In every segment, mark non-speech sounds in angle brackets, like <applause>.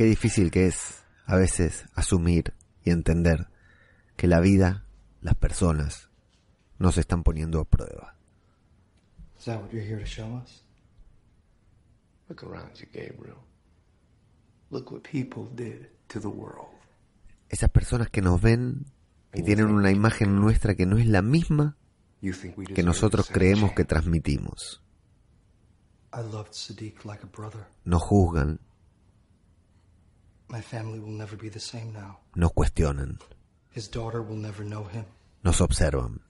Qué difícil que es a veces asumir y entender que la vida, las personas, nos están poniendo a prueba. Is that what you're here to show us? Look around you, Gabriel. Look what people did to the world. Esas personas que nos ven y tienen una imagen nuestra que no es la misma que nosotros creemos que transmitimos. I loved Sadiq like a brother. Nos juzgan, nos cuestionan, His daughter will never know him. nos observan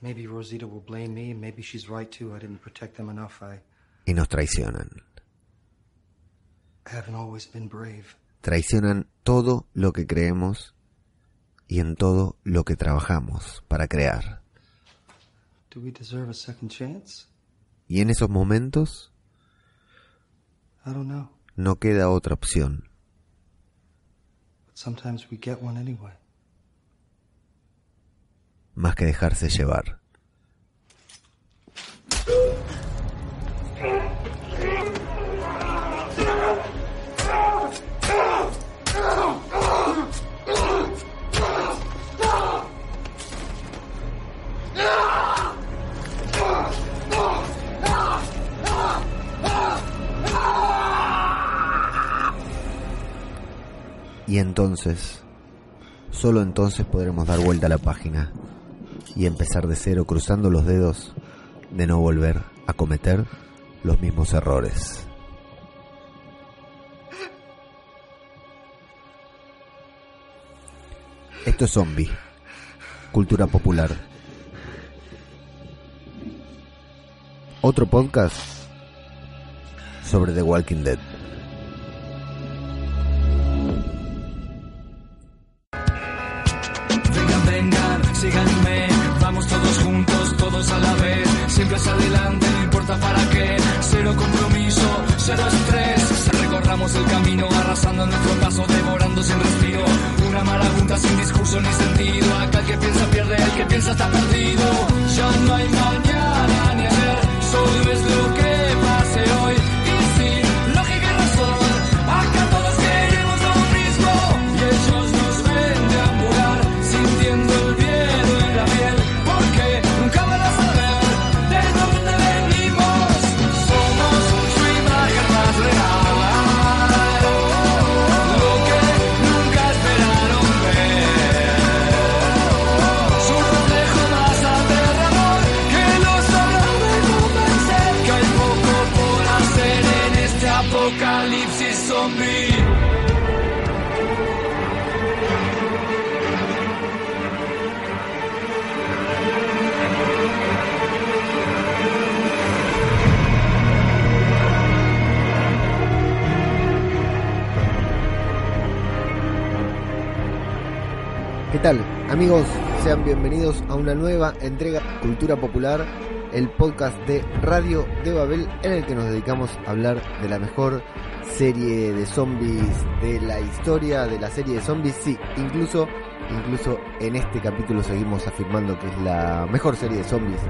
Maybe Rosita will blame me, and maybe she's right too. I didn't protect them enough. I, y nos traicionan. I haven't always been brave. Traicionan todo lo que creemos y en todo lo que trabajamos para crear. Do we deserve a second chance? Y en esos momentos I don't know. no queda otra opción But sometimes we get one anyway. más que dejarse llevar. Ah! Y entonces, solo entonces podremos dar vuelta a la página y empezar de cero cruzando los dedos de no volver a cometer los mismos errores. Esto es Zombie, cultura popular. Otro podcast sobre The Walking Dead. Está ¿Qué tal? Amigos, sean bienvenidos a una nueva entrega Cultura Popular, el podcast de Radio de Babel en el que nos dedicamos a hablar de la mejor serie de zombies de la historia de la serie de zombies. Sí, incluso, incluso en este capítulo seguimos afirmando que es la mejor serie de zombies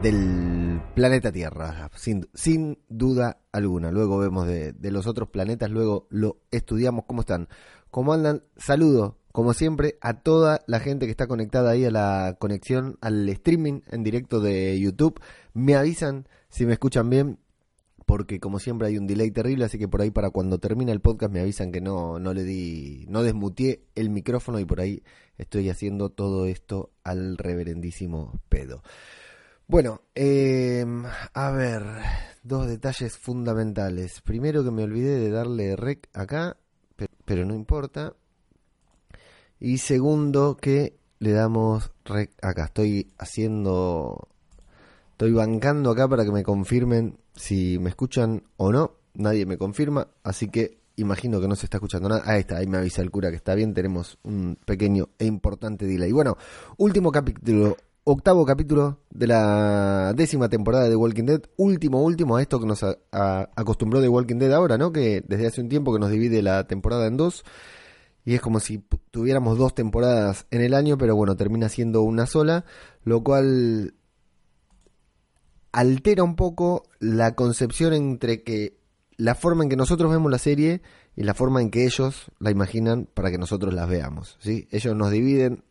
del planeta Tierra, sin, duda alguna. Luego vemos de, de los otros planetas, luego lo estudiamos. ¿Cómo están? ¿Cómo andan? Saludo, como siempre, a toda la gente que está conectada ahí a la conexión, al streaming en directo de YouTube. Me avisan si me escuchan bien, porque como siempre hay un delay terrible, así que por ahí para cuando termine el podcast me avisan que no, no le di, no desmutié el micrófono y por ahí estoy haciendo todo esto al reverendísimo pedo. Bueno, eh, a ver, dos detalles fundamentales. Primero que me olvidé de darle rec acá, pe- pero no importa. Y segundo que le damos acá. Estoy haciendo, estoy bancando acá para que me confirmen si me escuchan o no. Nadie me confirma, así que imagino que no se está escuchando nada. Ahí está, ahí me avisa el cura que está bien. Tenemos un pequeño e importante delay. Bueno, último capítulo octavo capítulo de la décima temporada de Walking Dead. Último, último a esto que nos a- acostumbró The Walking Dead ahora, ¿no? Que desde hace un tiempo que nos divide la temporada en dos. Y es como si tuviéramos dos temporadas en el año, pero bueno, termina siendo una sola, lo cual altera un poco la concepción entre que la forma en que nosotros vemos la serie y la forma en que ellos la imaginan para que nosotros las veamos. ¿sí? Ellos nos dividen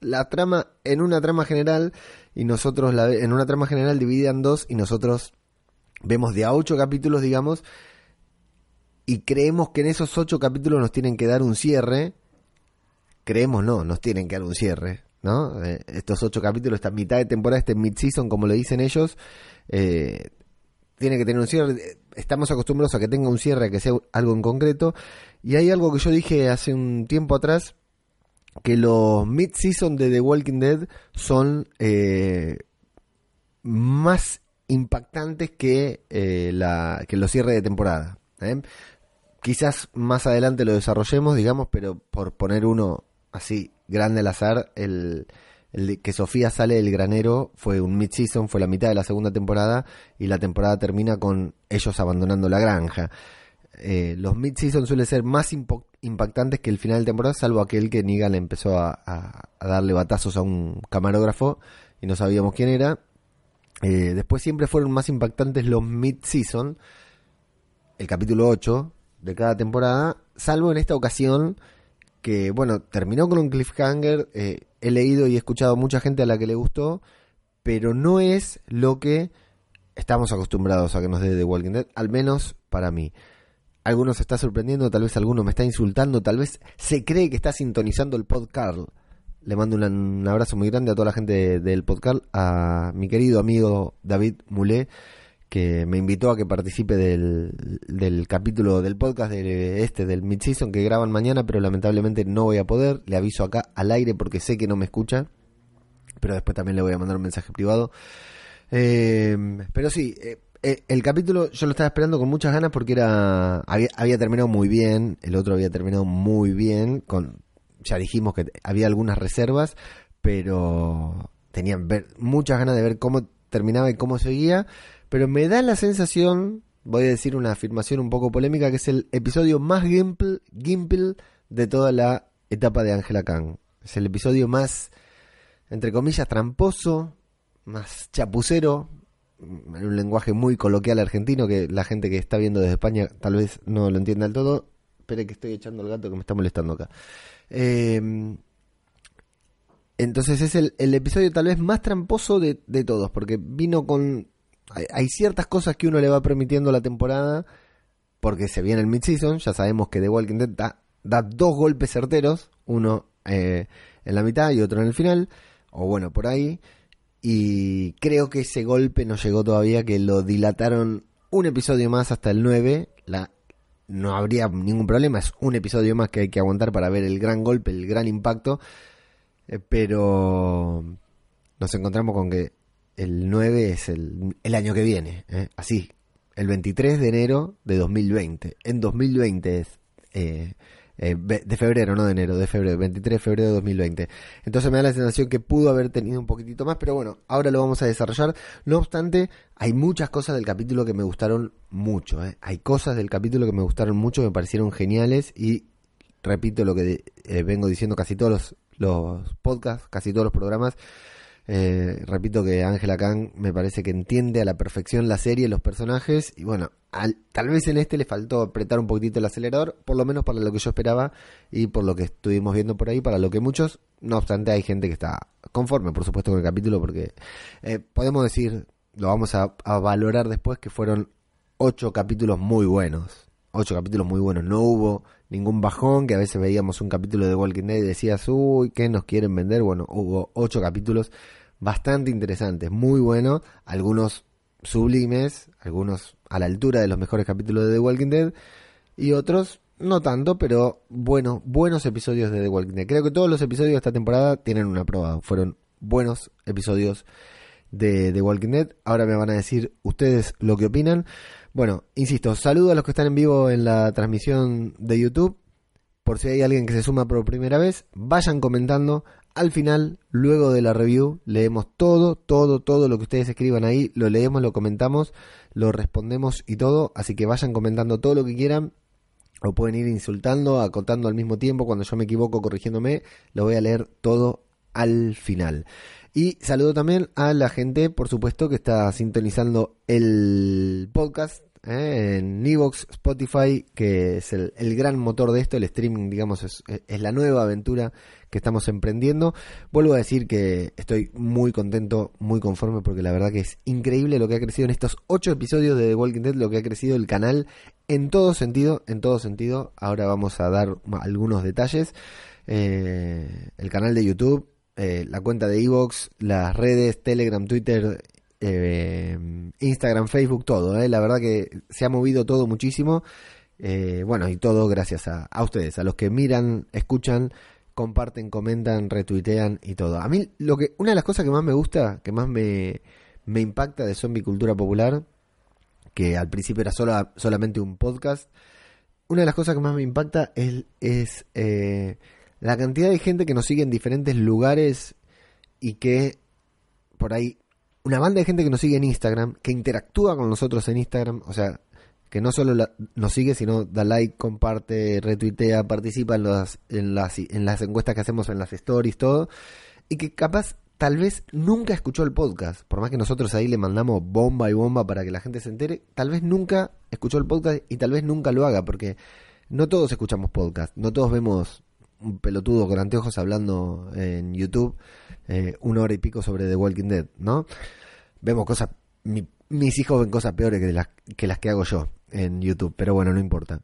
la trama en una trama general y nosotros la, en una trama general dividían dos y nosotros vemos de a ocho capítulos, digamos, y creemos que en esos ocho capítulos nos tienen que dar un cierre. Creemos no, nos tienen que dar un cierre, ¿no? Eh, estos ocho capítulos, esta mitad de temporada, este mid-season, como lo dicen ellos, eh, tiene que tener un cierre. Estamos acostumbrados a que tenga un cierre, a que sea algo en concreto. Y hay algo que yo dije hace un tiempo atrás, que los mid-season de The Walking Dead son eh, más impactantes que, eh, la, que los cierres de temporada. Quizás más adelante lo desarrollemos, digamos, pero por poner uno así grande al azar, el, que Sofía sale del granero fue un mid-season, fue la mitad de la segunda temporada y la temporada termina con ellos abandonando la granja. Eh, los mid-season suelen ser más impactantes que el final de temporada, salvo aquel que Negan empezó a, a, darle batazos a un camarógrafo y no sabíamos quién era. Eh, después siempre fueron más impactantes los mid-season, el capítulo 8 de cada temporada, salvo en esta ocasión que, bueno, terminó con un cliffhanger. Eh, he leído y he escuchado mucha gente a la que le gustó, pero no es lo que estamos acostumbrados a que nos dé The Walking Dead, al menos para mí. Algunos está sorprendiendo, tal vez alguno me está insultando, tal vez se cree que está sintonizando el podcast. Le mando un, abrazo muy grande a toda la gente del podcast, a mi querido amigo David Mulé, que me invitó a que participe del, del capítulo del podcast de este, del mid-season, que graban mañana, pero lamentablemente no voy a poder. Le aviso acá al aire porque sé que no me escucha, pero después también le voy a mandar un mensaje privado. Eh, pero sí, eh, eh, el capítulo yo lo estaba esperando con muchas ganas porque era había, había terminado muy bien, el otro había terminado muy bien, con ya dijimos que había algunas reservas, pero tenían ver, muchas ganas de ver cómo terminaba y cómo seguía pero me da la sensación, voy a decir una afirmación un poco polémica, que es el episodio más gimple, de toda la etapa de Angela Kang. Es el episodio más, entre comillas, tramposo, más chapucero, en un lenguaje muy coloquial argentino que la gente que está viendo desde España tal vez no lo entienda del todo. Espere que estoy echando el gato que me está molestando acá. Em, entonces es el, episodio tal vez más tramposo de, de todos, porque vino con hay, ciertas cosas que uno le va permitiendo la temporada porque se viene el mid-season. Ya sabemos que The Walking Dead da, dos golpes certeros, uno eh, en la mitad y otro en el final, o bueno, por ahí. Y creo que ese golpe no llegó todavía, que lo dilataron un episodio más hasta el 9. La, no habría ningún problema, es un episodio más que hay que aguantar para ver el gran golpe, el gran impacto. Eh, pero nos encontramos con que el 9 es el, el año que viene, ¿eh? así, el 23 de enero de 2020. En 2020 es eh, eh, de febrero, no de enero, de febrero, 23 de febrero de 2020. Entonces me da la sensación que pudo haber tenido un poquitito más, pero bueno, ahora lo vamos a desarrollar. No obstante, hay muchas cosas del capítulo que me gustaron mucho. Hay cosas del capítulo que me gustaron mucho, me parecieron geniales y repito lo que vengo diciendo casi todos los podcasts, casi todos los programas eh, repito que Angela Kang me parece que entiende a la perfección la serie, los personajes, y bueno, tal vez en este le faltó apretar un poquitito el acelerador, por lo menos para lo que yo esperaba y por lo que estuvimos viendo por ahí, para lo que muchos, no obstante, hay gente que está conforme, por supuesto, con el capítulo, porque eh, podemos decir, lo vamos a, valorar después, que fueron ocho capítulos muy buenos, ocho capítulos muy buenos, no hubo ningún bajón, que a veces veíamos un capítulo de Walking Dead y decías, uy, ¿qué nos quieren vender? Bueno, hubo ocho capítulos bastante interesantes, muy buenos, algunos sublimes, algunos a la altura de los mejores capítulos de The Walking Dead y otros no tanto, pero bueno, buenos episodios de The Walking Dead. Creo que todos los episodios de esta temporada tienen una prueba, fueron buenos episodios de The Walking Dead. Ahora me van a decir ustedes lo que opinan. Bueno, insisto, saludo a los que están en vivo en la transmisión de YouTube. Por si hay alguien que se suma por primera vez, vayan comentando, al final, luego de la review, leemos todo, todo, todo lo que ustedes escriban ahí, lo leemos, lo comentamos, lo respondemos y todo, así que vayan comentando todo lo que quieran, o pueden ir insultando, acotando al mismo tiempo, cuando yo me equivoco corrigiéndome, lo voy a leer todo al final. Y saludo también a la gente, por supuesto, que está sintonizando el podcast ¿eh? en Evox, Spotify, que es el, gran motor de esto, el streaming, digamos, es la nueva aventura que estamos emprendiendo. Vuelvo a decir que estoy muy contento, muy conforme, porque la verdad que es increíble lo que ha crecido en estos ocho episodios de The Walking Dead, lo que ha crecido el canal en todo sentido, en todo sentido. Ahora vamos a dar algunos detalles. Eh, el canal de YouTube, eh, la cuenta de Evox, las redes, Telegram, Twitter, eh, Instagram, Facebook, todo. La verdad que se ha movido todo muchísimo. bueno, y todo gracias a, a ustedes, a los que miran, escuchan comparten, comentan, retuitean y todo. A mí lo que una de las cosas que más me gusta, que más me, me impacta de Zombie Cultura Popular, que al principio era solamente un podcast, una de las cosas que más me impacta es, es eh, la cantidad de gente que nos sigue en diferentes lugares y que por ahí una banda de gente que nos sigue en Instagram, que interactúa con nosotros en Instagram, o sea, que no solo nos sigue, sino da like, comparte, retuitea, participa en las, en, las, en las encuestas que hacemos en las stories, todo, y que capaz tal vez nunca escuchó el podcast, por más que nosotros ahí le mandamos bomba y bomba para que la gente se entere, tal vez nunca escuchó el podcast y tal vez nunca lo haga, porque no todos escuchamos podcast, no todos vemos un pelotudo con anteojos hablando en YouTube eh, una hora y pico sobre The Walking Dead, ¿no? Vemos cosas, mis hijos ven cosas peores que las que, las que hago yo en YouTube, pero bueno, no importa.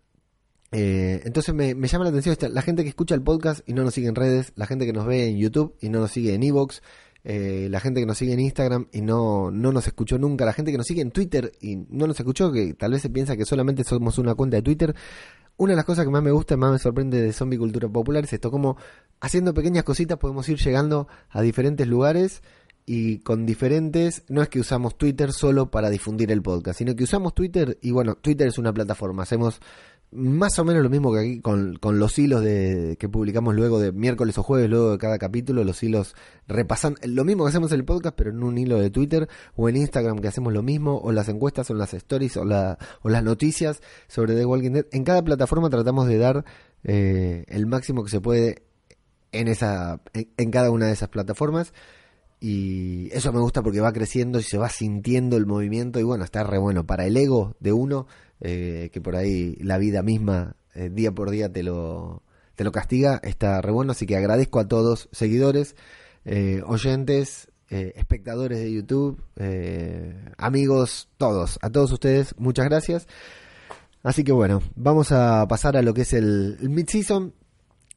Eh, entonces me, llama la atención la gente que escucha el podcast y no nos sigue en redes, la gente que nos ve en YouTube y no nos sigue en Evox, eh, la gente que nos sigue en Instagram y no, no nos escuchó nunca, la gente que nos sigue en Twitter y no nos escuchó, que tal vez se piensa que solamente somos una cuenta de Twitter. Una de las cosas que más me gusta y más me sorprende de Zombie Cultura Popular es esto, como haciendo pequeñas cositas podemos ir llegando a diferentes lugares y con diferentes, no es que usamos Twitter solo para difundir el podcast, sino que usamos Twitter y bueno, Twitter es una plataforma, hacemos más o menos lo mismo que aquí con, con los hilos de, que publicamos luego de miércoles o jueves, luego de cada capítulo, los hilos repasan, lo mismo que hacemos en el podcast, pero en un hilo de Twitter o en Instagram que hacemos lo mismo, o las encuestas o las stories o, la, o las noticias sobre The Walking Dead. En cada plataforma tratamos de dar eh, el máximo que se puede en, esa, en cada una de esas plataformas. Y eso me gusta porque va creciendo y se va sintiendo el movimiento y bueno, está re bueno para el ego de uno, eh, que por ahí la vida misma eh, día por día te lo, te lo castiga, está re bueno, así que agradezco a todos, seguidores, eh, oyentes, espectadores de YouTube, amigos, todos, a todos ustedes, muchas gracias. Así que bueno, vamos a pasar a lo que es el, el mid-season.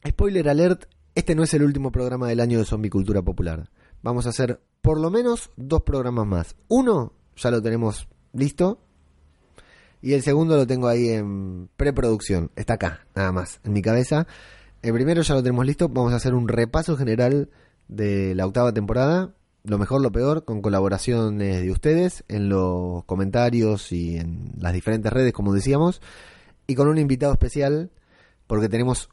Spoiler alert, este no es el último programa del año de Zombie Cultura Popular vamos a hacer por lo menos dos programas más. Uno ya lo tenemos listo. Y el segundo lo tengo ahí en preproducción. Está acá, nada más, en mi cabeza. El primero ya lo tenemos listo. Vamos a hacer un repaso general de la octava temporada. Lo mejor, lo peor, con colaboraciones de ustedes en los comentarios y en las diferentes redes, como decíamos. Y con un invitado especial, porque tenemos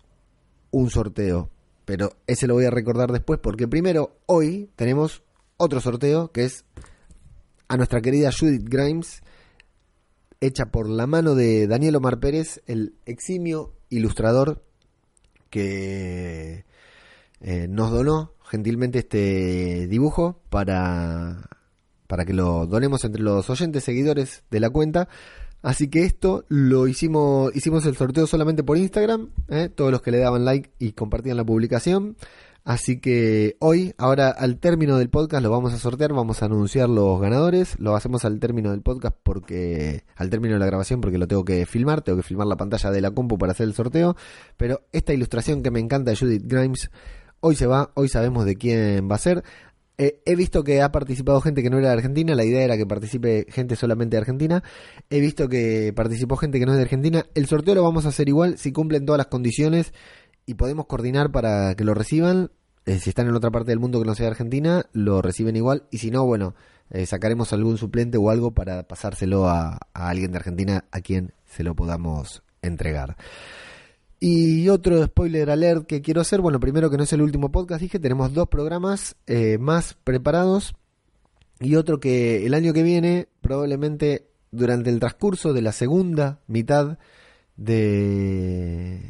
un sorteo pero ese lo voy a recordar después porque primero hoy tenemos otro sorteo que es a nuestra querida Judith Grimes, hecha por la mano de Daniel Omar Pérez, el eximio ilustrador que eh, nos donó gentilmente este dibujo para, para que lo donemos entre los oyentes seguidores de la cuenta. Así que esto lo hicimos, hicimos el sorteo solamente por Instagram, ¿eh? todos los que le daban like y compartían la publicación. Así que hoy, ahora al término del podcast lo vamos a sortear, vamos a anunciar los ganadores, lo hacemos al término del podcast porque, al término de la grabación porque lo tengo que filmar, tengo que filmar la pantalla de la compu para hacer el sorteo, pero esta ilustración que me encanta de Judith Grimes, hoy se va, hoy sabemos de quién va a ser. Eh, he visto que ha participado gente que no era de Argentina, la idea era que participe gente solamente de Argentina. He visto que participó gente que no es de Argentina. El sorteo lo vamos a hacer igual si cumplen todas las condiciones y podemos coordinar para que lo reciban. Eh, si están en otra parte del mundo que no sea Argentina, lo reciben igual. Y si no, bueno, eh, sacaremos algún suplente o algo para pasárselo a alguien de Argentina a quien se lo podamos entregar. Y otro spoiler alert que quiero hacer, bueno, primero que no es el último podcast, dije, tenemos dos programas eh, más preparados y otro que el año que viene, probablemente durante el transcurso de la segunda mitad de,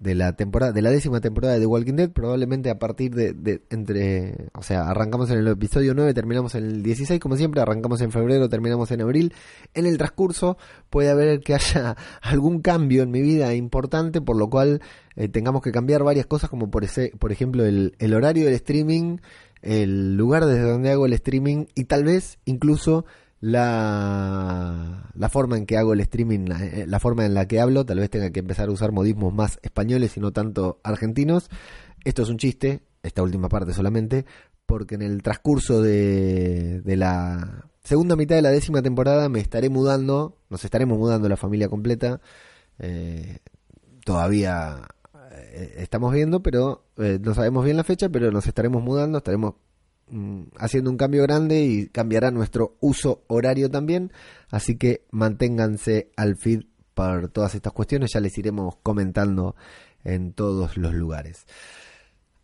de la temporada, de la décima temporada de The Walking Dead, probablemente a partir de, entre, o sea, arrancamos en el episodio 9, terminamos en el 16, como siempre, arrancamos en febrero, terminamos en abril. En el transcurso puede haber que haya <laughs> algún cambio en mi vida importante, por lo cual eh, tengamos que cambiar varias cosas, como por, ese, por ejemplo el, el horario del streaming, el lugar desde donde hago el streaming y tal vez incluso la, la forma en que hago el streaming, eh, la, forma en la que hablo, tal vez tenga que empezar a usar modismos más españoles y no tanto argentinos. Esto es un chiste, esta última parte solamente, porque en el transcurso de, de la segunda mitad de la décima temporada me estaré mudando, nos estaremos mudando la familia completa. Eh, todavía eh, estamos viendo, pero no sabemos bien la fecha, pero nos estaremos mudando, estaremos haciendo un cambio grande y cambiará nuestro uso horario también. Así que manténganse al feed por todas estas cuestiones. Ya les iremos comentando en todos los lugares.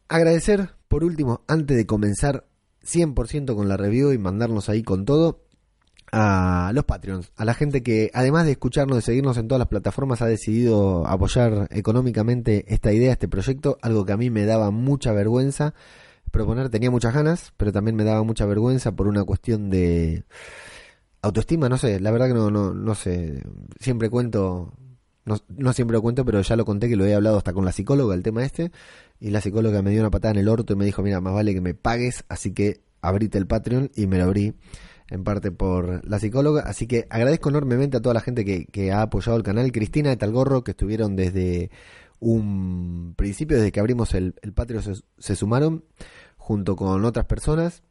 Agradecer, por último, antes de comenzar 100% con la review y mandarnos ahí con todo, a los Patreons, a la gente que además de escucharnos, de seguirnos en todas las plataformas, ha decidido apoyar económicamente esta idea, este proyecto, algo que a mí me daba mucha vergüenza proponer, tenía muchas ganas, pero también me daba mucha vergüenza por una cuestión de autoestima, no sé, la verdad que no, no, no sé, siempre cuento, no, no siempre lo cuento, pero ya lo conté que lo he hablado hasta con la psicóloga, el tema este, y la psicóloga me dio una patada en el orto y me dijo, mira, más vale que me pagues, así que abrite el Patreon y me lo abrí en parte por la psicóloga. Así que agradezco enormemente a toda la gente que, que ha apoyado el canal. Cristina de Talgorro, que estuvieron desde un principio, desde que abrimos el, el Patreon, se, se, sumaron junto con otras personas.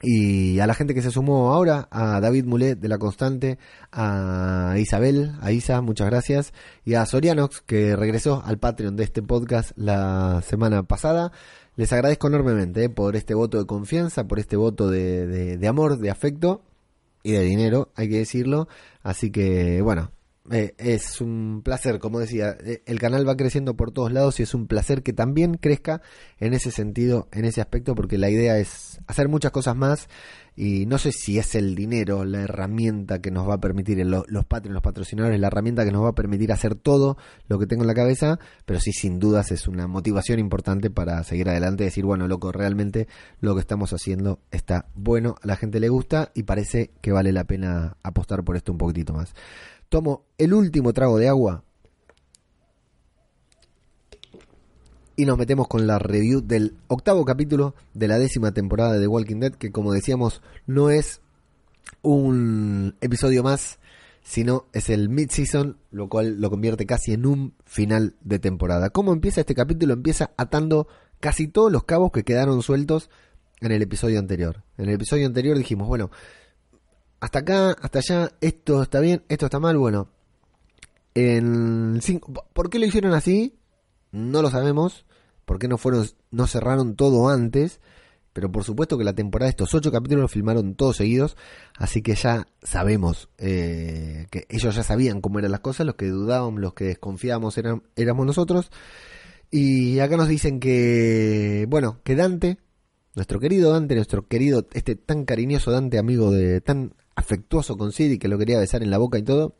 Y a la gente que se sumó ahora, a David Mulet de La Constante, a Isabel, a Isa, muchas gracias, y a Sorianox, que regresó al Patreon de este podcast la semana pasada. Les agradezco enormemente eh, por este voto de confianza, por este voto de, de, de amor, de afecto y de dinero, hay que decirlo. Así que, bueno, eh, es un placer, como decía, eh, el canal va creciendo por todos lados y es un placer que también crezca en ese sentido, en ese aspecto, porque la idea es hacer muchas cosas más y no sé si es el dinero la herramienta que nos va a permitir, los, los los patrocinadores, la herramienta que nos va a permitir hacer todo lo que tengo en la cabeza, pero sí sin dudas es una motivación importante para seguir adelante y decir, bueno, loco, realmente lo que estamos haciendo está bueno, a la gente le gusta y parece que vale la pena apostar por esto un poquitito más. Tomo el último trago de agua y nos metemos con la review del octavo capítulo de la décima temporada de The Walking Dead, que como decíamos no es un episodio más, sino es el mid-season, lo cual lo convierte casi en un final de temporada. ¿Cómo empieza este capítulo? Empieza atando casi todos los cabos que quedaron sueltos en el episodio anterior. En el episodio anterior dijimos, bueno, hasta acá, hasta allá, esto está bien, esto está mal, bueno. En ¿Por qué lo hicieron así? No lo sabemos. ¿Por qué no fueron, no cerraron todo antes? Pero por supuesto que la temporada de estos ocho capítulos los filmaron todos seguidos, así que ya sabemos eh, que ellos ya sabían cómo eran las cosas, los que dudábamos, los que desconfiábamos eran, éramos nosotros. Y acá nos dicen que, bueno, que Dante, nuestro querido Dante, nuestro querido, este tan cariñoso Dante, amigo de, tan afectuoso con Siri, que lo quería besar en la boca y todo,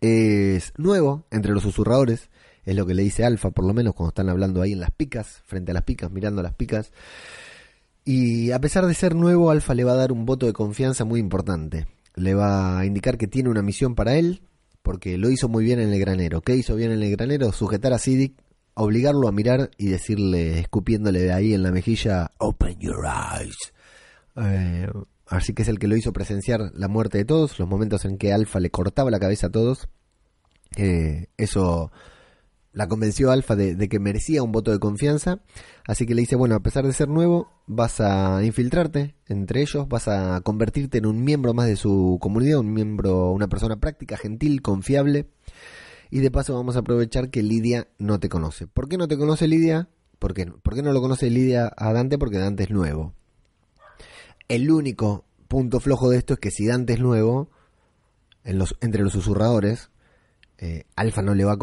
es nuevo entre los susurradores, es lo que le dice Alfa, por lo menos cuando están hablando ahí en las picas, frente a las picas, mirando las picas. Y a pesar de ser nuevo, Alfa le va a dar un voto de confianza muy importante. Le va a indicar que tiene una misión para él, porque lo hizo muy bien en el granero. ¿Qué hizo bien en el granero? Sujetar a Sidic, obligarlo a mirar y decirle, escupiéndole de ahí en la mejilla, Open your eyes. Eh, Así que es el que lo hizo presenciar la muerte de todos, los momentos en que Alfa le cortaba la cabeza a todos. Eh, eso la convenció Alfa de, de, que merecía un voto de confianza. Así que le dice, bueno, a pesar de ser nuevo, vas a infiltrarte entre ellos, vas a convertirte en un miembro más de su comunidad, un miembro, una persona práctica, gentil, confiable. Y de paso vamos a aprovechar que Lidia no te conoce. ¿Por qué no te conoce Lidia? ¿Por qué, ¿Por qué no lo conoce Lidia a Dante? Porque Dante es nuevo. El único punto flojo de esto es que si Dante es nuevo, entre los susurradores, eh, Alfa no le va a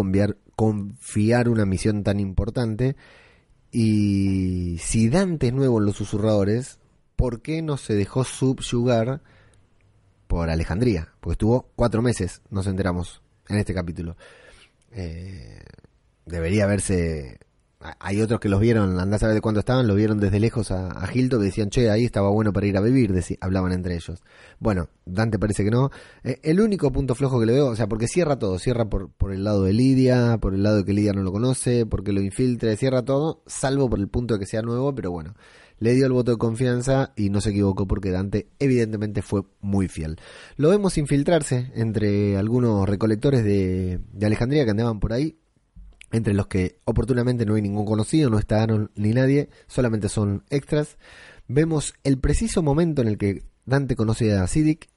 confiar, una misión tan importante. Y si Dante es nuevo en los susurradores, ¿por qué no se dejó subyugar por Alejandría? Porque estuvo cuatro meses, nos enteramos en este capítulo. Eh, debería verse hay otros que los vieron, andás a ver de cuándo estaban, lo vieron desde lejos a, a Hilton, que decían, che, ahí estaba bueno para ir a vivir, hablaban entre ellos. Bueno, Dante parece que no. Eh, el único punto flojo que le veo, o sea, porque cierra todo, cierra por, por el lado de Lidia, por el lado de que Lidia no lo conoce, porque lo infiltre, cierra todo, salvo por el punto de que sea nuevo, pero bueno, le dio el voto de confianza y no se equivocó porque Dante evidentemente fue muy fiel. Lo vemos infiltrarse entre algunos recolectores de, de Alejandría que andaban por ahí, entre los que oportunamente no hay ningún conocido, no está ni nadie, solamente son extras. Vemos el preciso momento en el que Dante conoce a Sidic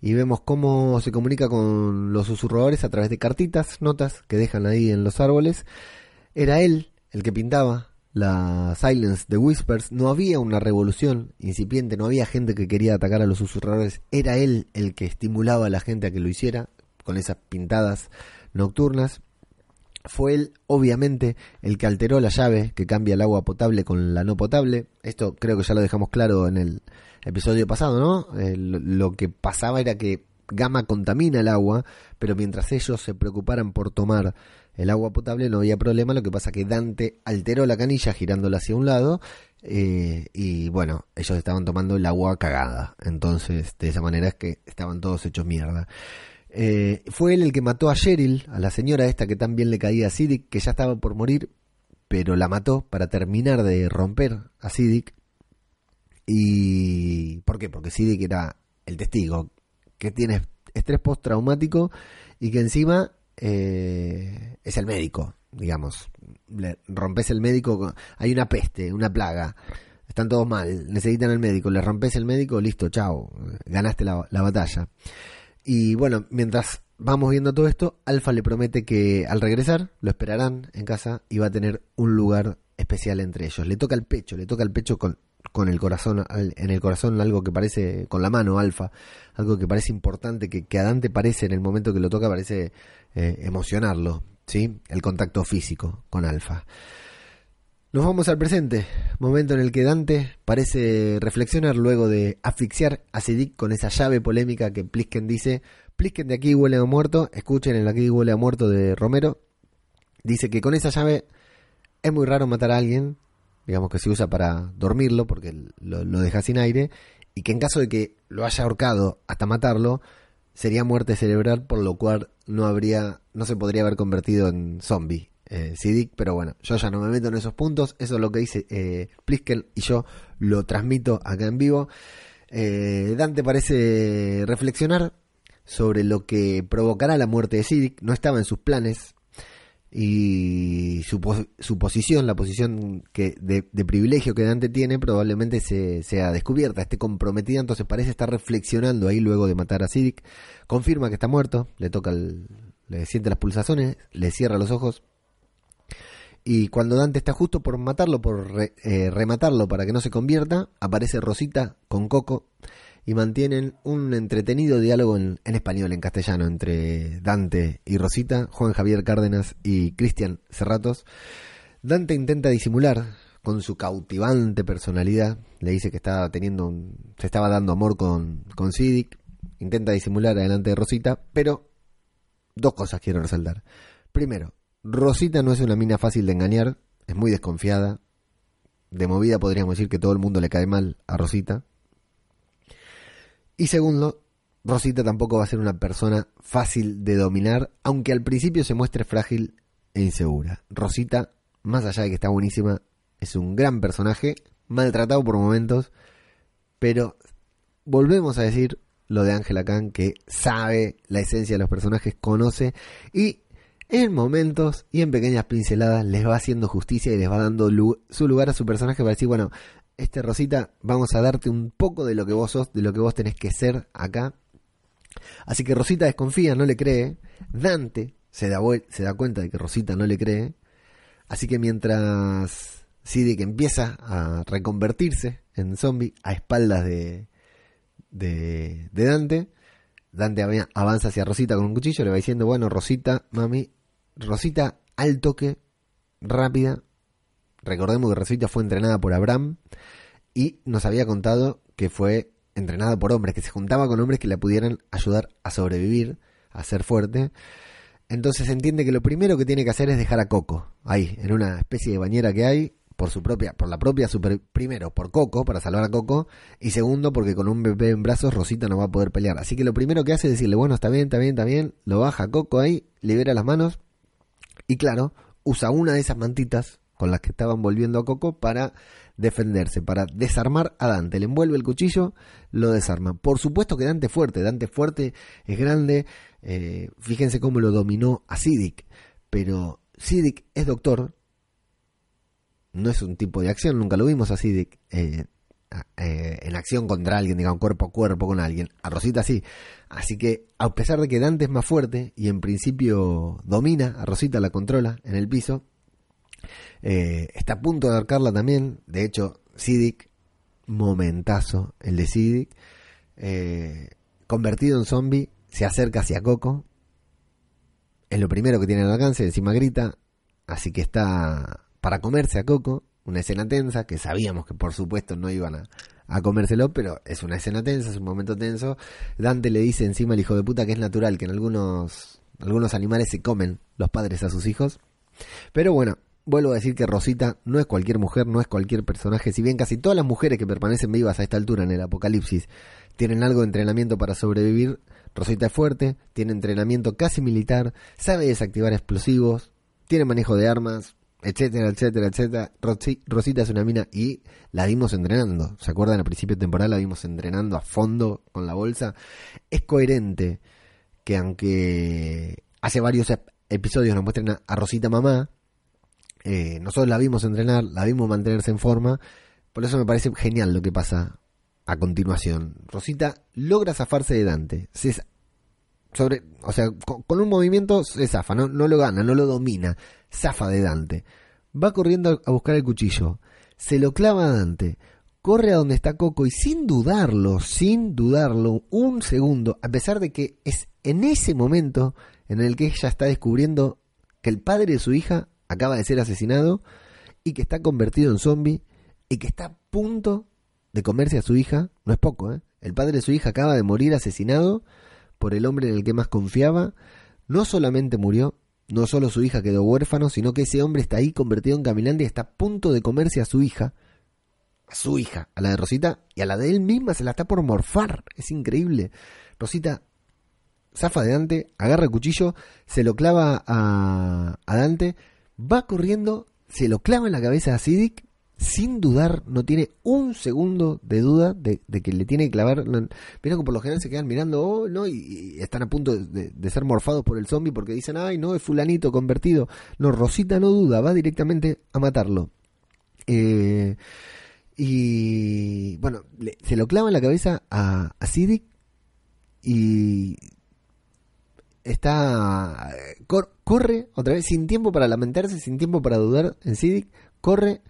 y vemos cómo se comunica con los susurradores a través de cartitas, notas que dejan ahí en los árboles. Era él el que pintaba la Silence de Whispers. No había una revolución incipiente, no había gente que quería atacar a los susurradores. Era él el que estimulaba a la gente a que lo hiciera con esas pintadas nocturnas. Fue él, obviamente, el que alteró la llave que cambia el agua potable con la no potable. Esto creo que ya lo dejamos claro en el episodio pasado, ¿no? Eh, lo, que pasaba era que Gama contamina el agua, pero mientras ellos se preocuparan por tomar el agua potable no había problema. Lo que pasa que Dante alteró la canilla girándola hacia un lado eh, y bueno, ellos estaban tomando el agua cagada. Entonces, de esa manera es que estaban todos hechos mierda. Eh, fue él el que mató a Cheryl, a la señora esta que tan bien le caía a Siddiq, que ya estaba por morir, pero la mató para terminar de romper a Siddiq. ¿Y por qué? Porque Siddiq era el testigo, que tiene estrés postraumático y que encima eh, es el médico, digamos. Le rompes el médico, hay una peste, una plaga, están todos mal, necesitan el médico, le rompes el médico, listo, chao, ganaste la, la batalla. Y bueno, mientras vamos viendo todo esto, Alfa le promete que al regresar lo esperarán en casa y va a tener un lugar especial entre ellos. Le toca el pecho, le toca el pecho con, con el corazón, en el corazón algo que parece, con la mano Alfa, algo que parece importante, que, que a Dante parece en el momento que lo toca, parece eh, emocionarlo, ¿sí? El contacto físico con Alfa. Nos vamos al presente, momento en el que Dante parece reflexionar luego de asfixiar a Sidic con esa llave polémica que Plisken dice, Plisken de aquí huele a muerto, escuchen el aquí huele a muerto de Romero, dice que con esa llave es muy raro matar a alguien, digamos que se usa para dormirlo porque lo, lo deja sin aire, y que en caso de que lo haya ahorcado hasta matarlo, sería muerte cerebral, por lo cual no habría, no se podría haber convertido en zombie eh, pero bueno, yo ya no me meto en esos puntos, eso es lo que dice eh, y yo lo transmito acá en vivo. Eh, Dante parece reflexionar sobre lo que provocará la muerte de Sidic, no estaba en sus planes y su, su posición, la posición que de, privilegio que Dante tiene, probablemente se, sea descubierta, esté comprometida, entonces parece estar reflexionando ahí luego de matar a Sidic, confirma que está muerto, le toca le siente las pulsaciones, le cierra los ojos y cuando Dante está justo por matarlo, por eh, rematarlo para que no se convierta, aparece Rosita con Coco y mantienen un entretenido diálogo en, español, en castellano, entre Dante y Rosita, Juan Javier Cárdenas y Cristian Cerratos. Dante intenta disimular con su cautivante personalidad, le dice que estaba teniendo un, se estaba dando amor con, con intenta disimular delante de Rosita, pero dos cosas quiero resaltar. Primero, Rosita no es una mina fácil de engañar, es muy desconfiada. De movida podríamos decir que todo el mundo le cae mal a Rosita. Y segundo, Rosita tampoco va a ser una persona fácil de dominar, aunque al principio se muestre frágil e insegura. Rosita, más allá de que está buenísima, es un gran personaje, maltratado por momentos, pero volvemos a decir lo de Angela Khan, que sabe la esencia de los personajes, conoce y en momentos y en pequeñas pinceladas les va haciendo justicia y les va dando su lugar a su personaje para decir, bueno, este Rosita, vamos a darte un poco de lo que vos sos, de lo que vos tenés que ser acá. Así que Rosita desconfía, no le cree. Dante se da, se da cuenta de que Rosita no le cree. Así que mientras Sidic empieza a reconvertirse en zombie a espaldas de, de, de Dante, Dante avanza hacia Rosita con un cuchillo, le va diciendo, bueno, Rosita, mami, Rosita al toque, rápida. Recordemos que Rosita fue entrenada por Abraham y nos había contado que fue entrenada por hombres, que se juntaba con hombres que la pudieran ayudar a sobrevivir, a ser fuerte. Entonces entiende que lo primero que tiene que hacer es dejar a Coco ahí, en una especie de bañera que hay, por su propia, por la propia super, primero por Coco, para salvar a Coco, y segundo porque con un bebé en brazos Rosita no va a poder pelear. Así que lo primero que hace es decirle, bueno, está bien, está bien, está bien, lo baja Coco ahí, libera las manos, y claro, usa una de esas mantitas con las que estaban volviendo a Coco para defenderse, para desarmar a Dante. Le envuelve el cuchillo, lo desarma. Por supuesto que Dante es fuerte, Dante es fuerte, es grande. eh, fíjense cómo lo dominó a Siddiq. Pero Siddiq es doctor. No es un tipo de acción, nunca lo vimos a Siddiq eh, eh, en acción contra alguien, digamos, cuerpo a cuerpo con alguien. A Rosita sí. Así que, a pesar de que Dante es más fuerte y en principio domina, a Rosita la controla en el piso, eh, está a punto de ahorcarla también. De hecho, Siddiq, momentazo el de Siddiq, eh, convertido en zombie, se acerca hacia Coco. Es lo primero que tiene al alcance, encima grita. Así que está para comerse a Coco. Una escena tensa que sabíamos que por supuesto no iban a, a comérselo, pero es una escena tensa, es un momento tenso. Dante le dice encima al hijo de puta que es natural que en algunos, algunos animales se comen los padres a sus hijos. Pero bueno, vuelvo a decir que Rosita no es cualquier mujer, no es cualquier personaje. Si bien casi todas las mujeres que permanecen vivas a esta altura en el apocalipsis tienen algo de entrenamiento para sobrevivir, Rosita es fuerte, tiene entrenamiento casi militar, sabe desactivar explosivos, tiene manejo de armas, etcétera, etcétera, etcétera. Rosi- Rosita es una mina y la vimos entrenando. ¿Se acuerdan? Al principio de temporada la vimos entrenando a fondo con la bolsa. Es coherente que aunque hace varios ep- episodios nos muestren a, Rosita mamá, eh, nosotros la vimos entrenar, la vimos mantenerse en forma, por eso me parece genial lo que pasa a continuación. Rosita logra zafarse de Dante, se sobre, o sea, con, con un movimiento se zafa, no, no lo gana, no lo domina, zafa de Dante. Va corriendo a buscar el cuchillo, se lo clava a Dante, corre a donde está Coco y sin dudarlo, sin dudarlo, un segundo, a pesar de que es en ese momento en el que ella está descubriendo que el padre de su hija acaba de ser asesinado y que está convertido en zombie y que está a punto de comerse a su hija, no es poco, ¿eh? El padre de su hija acaba de morir asesinado por el hombre en el que más confiaba, no solamente murió, no solo su hija quedó huérfano, sino que ese hombre está ahí convertido en caminante y está a punto de comerse a su hija, a su hija, a la de Rosita, y a la de él misma se la está por morfar, es increíble. Rosita zafa de Dante, agarra el cuchillo, se lo clava a, a Dante, va corriendo, se lo clava en la cabeza a Siddiq, sin dudar, no tiene un segundo de duda de, que le tiene que clavar. Vieron que por lo general se quedan mirando, oh, no, y, están a punto de, ser morfados por el zombie porque dicen, ay, no, es fulanito convertido. No, Rosita no duda, va directamente a matarlo. Eh, y bueno, le- se lo clava en la cabeza a, a y está cor- corre otra vez sin tiempo para lamentarse, sin tiempo para dudar en Siddiq, corre,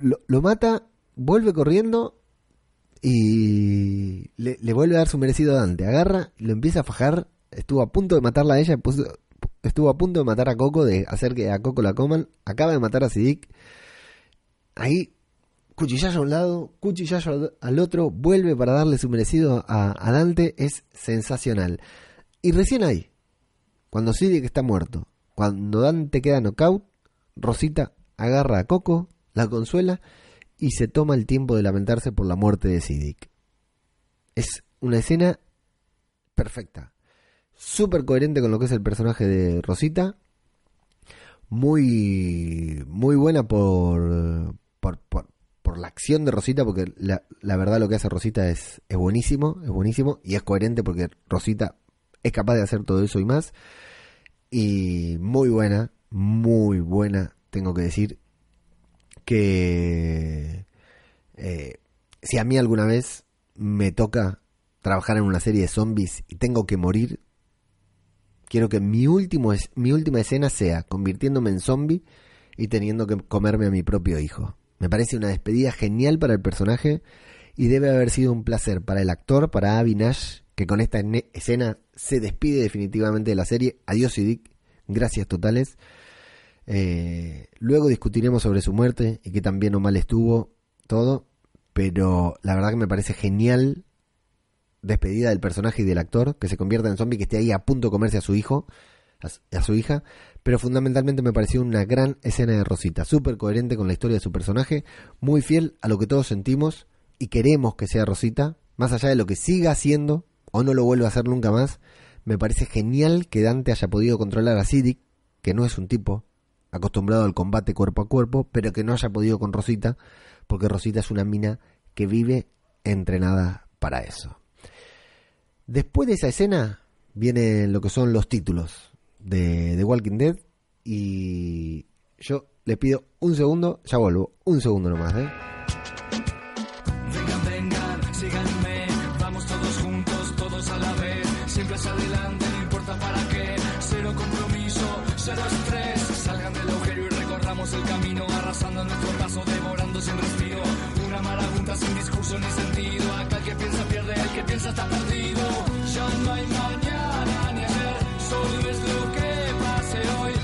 lo, mata, vuelve corriendo y le, vuelve a dar su merecido a Dante, agarra, lo empieza a fajar, estuvo a punto de matarla a ella, estuvo a punto de matar a Coco, de hacer que a Coco la coman, acaba de matar a Siddiq, ahí cuchillazo a un lado, cuchillazo al- otro, vuelve para darle su merecido a, a Dante, es sensacional. Y recién ahí, cuando Siddiq está muerto, cuando Dante queda knockout, Rosita agarra a Coco, la consuela y se toma el tiempo de lamentarse por la muerte de Siddiq. Es una escena perfecta, súper coherente con lo que es el personaje de Rosita, muy, muy buena por, por, por, por la acción de Rosita, porque la, la verdad lo que hace Rosita es, es buenísimo, es buenísimo, y es coherente porque Rosita es capaz de hacer todo eso y más. Y muy buena, muy buena, tengo que decir, que eh, si a mí alguna vez me toca trabajar en una serie de zombies y tengo que morir, quiero que mi, último mi última escena sea convirtiéndome en zombie y teniendo que comerme a mi propio hijo. Me parece una despedida genial para el personaje y debe haber sido un placer para el actor, para Avi Nash, que con esta escena se despide definitivamente de la serie. Adiós, Siddiq. Gracias totales. Eh, luego discutiremos sobre su muerte y que tan bien o mal estuvo todo, pero la verdad que me parece genial despedida del personaje y del actor, que se convierta en zombie, que esté ahí a punto de comerse a su hijo. a, su hija, pero fundamentalmente me pareció una gran escena de Rosita, súper coherente con la historia de su personaje, muy fiel a lo que todos sentimos y queremos que sea Rosita, más allá de lo que siga haciendo o no lo vuelva a hacer nunca más, me parece genial que Dante haya podido controlar a Siddiq, que no es un tipo acostumbrado al combate cuerpo a cuerpo, pero que no haya podido con Rosita, porque Rosita es una mina que vive entrenada para eso. Después de esa escena vienen lo que son los títulos de The Walking Dead y yo le pido un segundo, ya vuelvo, un segundo nomás, ¿eh?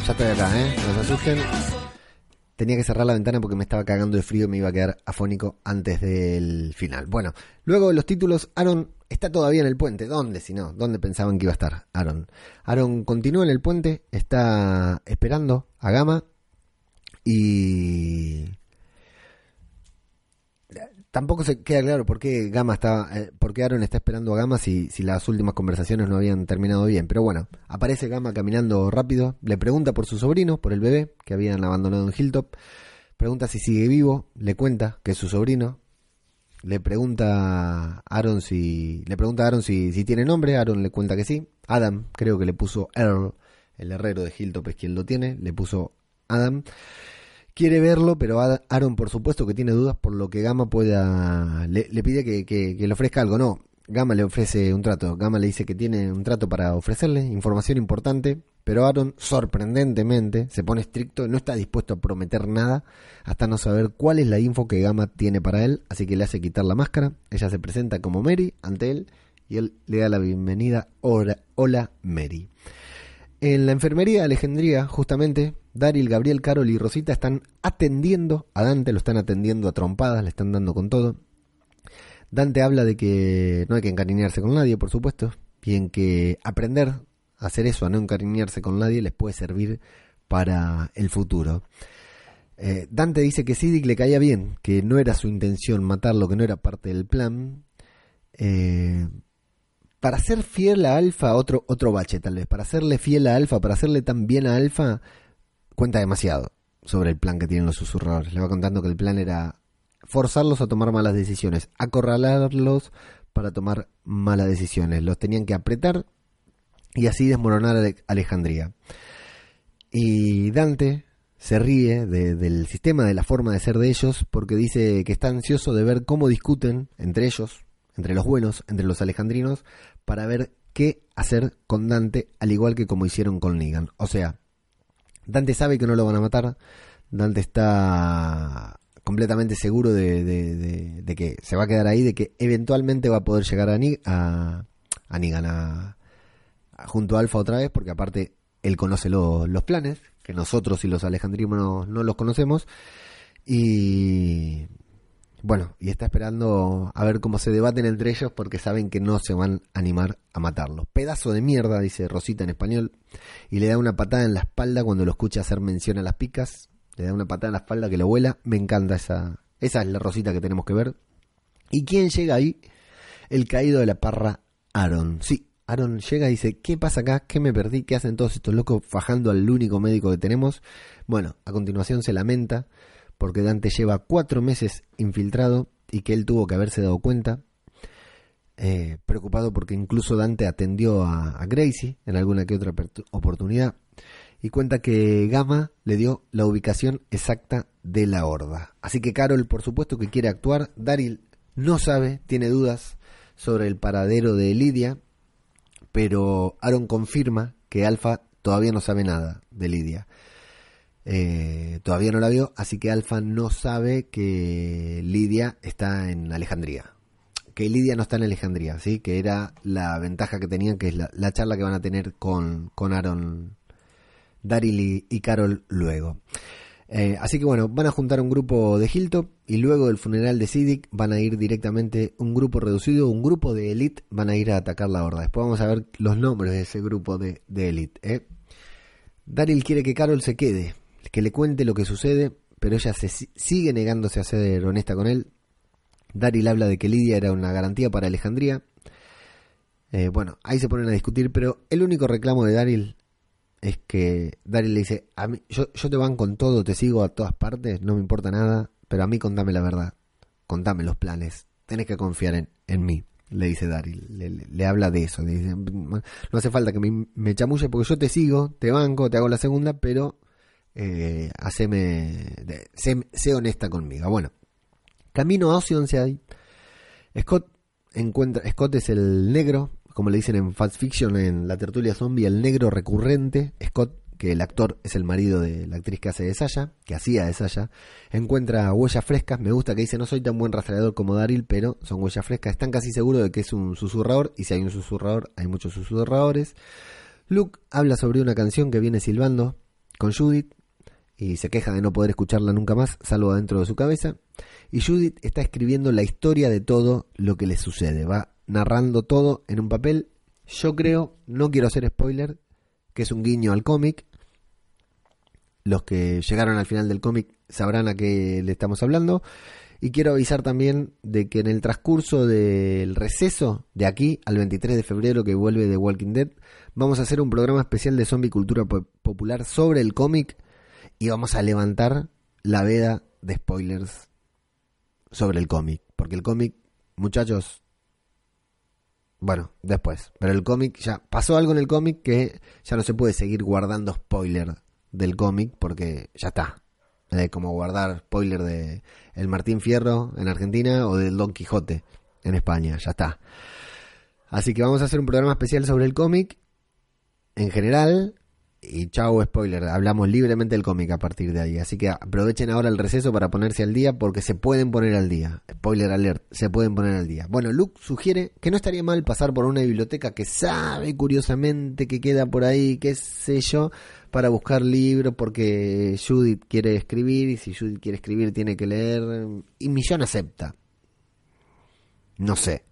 Ya estoy acá, ¿eh? No se asusten. Tenía que cerrar la ventana porque me estaba cagando de frío y me iba a quedar afónico antes del final. Bueno, luego de los títulos, Aaron está todavía en el puente. ¿Dónde si no? ¿Dónde pensaban que iba a estar Aaron? Aaron continúa en el puente, está esperando a Gama y tampoco se queda claro por qué Gama está, eh, por qué Aaron está esperando a Gama si, si las últimas conversaciones no habían terminado bien. Pero bueno, aparece Gama caminando rápido, le pregunta por su sobrino, por el bebé que habían abandonado en Hilltop, pregunta si sigue vivo, le cuenta que es su sobrino, le pregunta a Aaron si, le pregunta a Aaron si, si tiene nombre, Aaron le cuenta que sí, Adam creo que le puso Earl, el herrero de Hilltop es quien lo tiene, le puso Adam quiere verlo, pero Aaron, por supuesto, que tiene dudas por lo que Gama pueda. Le, pide que le ofrezca algo. No, Gama le ofrece un trato. Gama le dice que tiene un trato para ofrecerle, información importante. Pero Aaron, sorprendentemente, se pone estricto, no está dispuesto a prometer nada hasta no saber cuál es la info que Gama tiene para él. Así que le hace quitar la máscara. Ella se presenta como Mary ante él y él le da la bienvenida. Hola, hola Mary. En la enfermería de Alejandría, justamente, Daryl, Gabriel, Carol y Rosita están atendiendo a Dante, lo están atendiendo a trompadas, le están dando con todo. Dante habla de que no hay que encariñarse con nadie, por supuesto, y en que aprender a hacer eso, a no encariñarse con nadie, les puede servir para el futuro. Eh, Dante dice que Siddiq le caía bien, que no era su intención matarlo, que no era parte del plan. Eh, para ser fiel a Alfa, otro, otro bache tal vez, para serle fiel a Alfa, para hacerle tan bien a Alfa, cuenta demasiado sobre el plan que tienen los susurradores. Le va contando que el plan era forzarlos a tomar malas decisiones, acorralarlos para tomar malas decisiones. Los tenían que apretar y así desmoronar a Alejandría. Y Dante se ríe de- del sistema, de la forma de ser de ellos, porque dice que está ansioso de ver cómo discuten entre ellos, entre los buenos, entre los alejandrinos, para ver qué hacer con Dante, al igual que como hicieron con Negan. O sea, Dante sabe que no lo van a matar, Dante está completamente seguro de, que se va a quedar ahí, de que eventualmente va a poder llegar a, Ni- a, a junto a Alfa otra vez, porque aparte él conoce lo- los planes, que nosotros y los alejandrinos no, no los conocemos, y bueno, y está esperando a ver cómo se debaten entre ellos porque saben que no se van a animar a matarlo. Pedazo de mierda, dice Rosita en español, y le da una patada en la espalda cuando lo escucha hacer mención a las picas. Le da una patada en la espalda que lo vuela. Me encanta esa. Esa es la Rosita que tenemos que ver. ¿Y quién llega ahí? El caído de la parra, Aaron. Sí, Aaron llega y dice, ¿qué pasa acá? ¿Qué me perdí? ¿Qué hacen todos estos locos fajando al único médico que tenemos? Bueno, a continuación se lamenta porque Dante lleva cuatro meses infiltrado y que él tuvo que haberse dado cuenta. Eh, preocupado porque incluso Dante atendió a, Gracie en alguna que otra oportunidad y cuenta que Gama le dio la ubicación exacta de la horda. Así que Carol, por supuesto que quiere actuar. Daryl no sabe, tiene dudas sobre el paradero de Lidia, pero Aaron confirma que Alfa todavía no sabe nada de Lidia. Eh, todavía no la vio, así que Alfa no sabe que Lidia está en Alejandría. Que Lidia no está en Alejandría, ¿sí? Que era la ventaja que tenían, que es la, la charla que van a tener con, con Aaron, Daryl y, Carol luego. Eh, así que bueno, van a juntar un grupo de Hilltop y luego del funeral de Siddiq van a ir directamente un grupo reducido, un grupo de Elite van a ir a atacar la horda. Después vamos a ver los nombres de ese grupo de, Elite. ¿eh? Quiere que Carol se quede, que le cuente lo que sucede, pero ella se si- sigue negándose a ser honesta con él. Daryl habla de que Lidia era una garantía para Alejandría. Eh, bueno, ahí se ponen a discutir, pero el único reclamo de Daryl es que Daryl le dice, a mí, yo, yo te van con todo, te sigo a todas partes, no me importa nada, pero a mí contame la verdad, contame los planes, tenés que confiar en, en mí, le dice Daryl, le, le- le habla de eso, le dice, no hace falta que me, me chamulle porque yo te sigo, te banco, te hago la segunda, pero eh, haceme, sé, sé honesta conmigo. Bueno, camino a Oceanside, Scott encuentra, Scott es el negro, como le dicen en Fast Fiction, en la tertulia zombie, el negro recurrente. Scott, que el actor es el marido de la actriz que hace de Sasha, que hacía de Sasha, encuentra huellas frescas. Me gusta que dice, no soy tan buen rastreador como Daryl, pero son huellas frescas. Están casi seguros de que es un susurrador, y si hay un susurrador, hay muchos susurradores. Luke habla sobre una canción que viene silbando con Judith y se queja de no poder escucharla nunca más, salvo adentro de su cabeza. Y Judith está escribiendo la historia de todo lo que le sucede. Va narrando todo en un papel. Yo creo, no quiero hacer spoiler, que es un guiño al cómic. Los que llegaron al final del cómic sabrán a qué le estamos hablando. Y quiero avisar también de que en el transcurso del receso de aquí al 23 de febrero que vuelve de Walking Dead, vamos a hacer un programa especial de zombie cultura po- popular sobre el cómic y vamos a levantar la veda de spoilers sobre el cómic. Porque el cómic, muchachos, bueno, después. Pero el cómic ya pasó algo en el cómic que ya no se puede seguir guardando spoiler del cómic porque ya está. Es como guardar spoiler de el Martín Fierro en Argentina o del Don Quijote en España, ya está. Así que vamos a hacer un programa especial sobre el cómic en general. Y chau, spoiler, hablamos libremente del cómic a partir de ahí. Así que aprovechen ahora el receso para ponerse al día porque se pueden poner al día. Spoiler alert, se pueden poner al día. Bueno, Luke sugiere que no estaría mal pasar por una biblioteca que sabe curiosamente que queda por ahí, qué sé yo, para buscar libros porque Judith quiere escribir y si Judith quiere escribir tiene que leer. Y Millón acepta. No sé,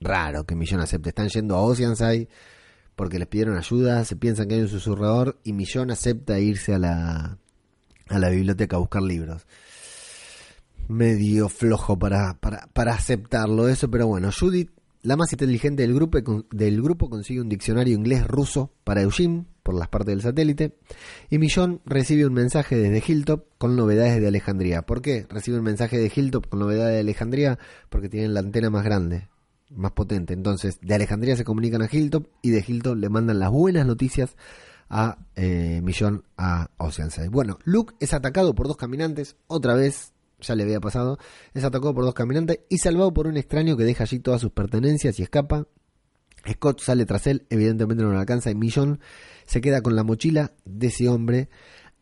raro que Millón acepte. Están yendo a Oceanside porque les pidieron ayuda, se piensan que hay un susurrador y Millón acepta irse a la, a la biblioteca a buscar libros. Medio flojo para, para, para aceptarlo eso, pero bueno, Judith, la más inteligente del grupo, del grupo, consigue un diccionario inglés-ruso para Eugene por las partes del satélite y Millón recibe un mensaje desde Hilltop con novedades de Alejandría. ¿Por qué recibe un mensaje de Hilltop con novedades de Alejandría? Porque tienen la antena más grande, más potente. Entonces, de Alejandría se comunican a Hilltop y de Hilltop le mandan las buenas noticias a eh, Millón a Oceanside. Bueno, Luke es atacado por dos caminantes, otra vez, ya le había pasado, es atacado por dos caminantes y salvado por un extraño que deja allí todas sus pertenencias y escapa. Scott sale tras él, evidentemente no lo alcanza y Millón se queda con la mochila de ese hombre.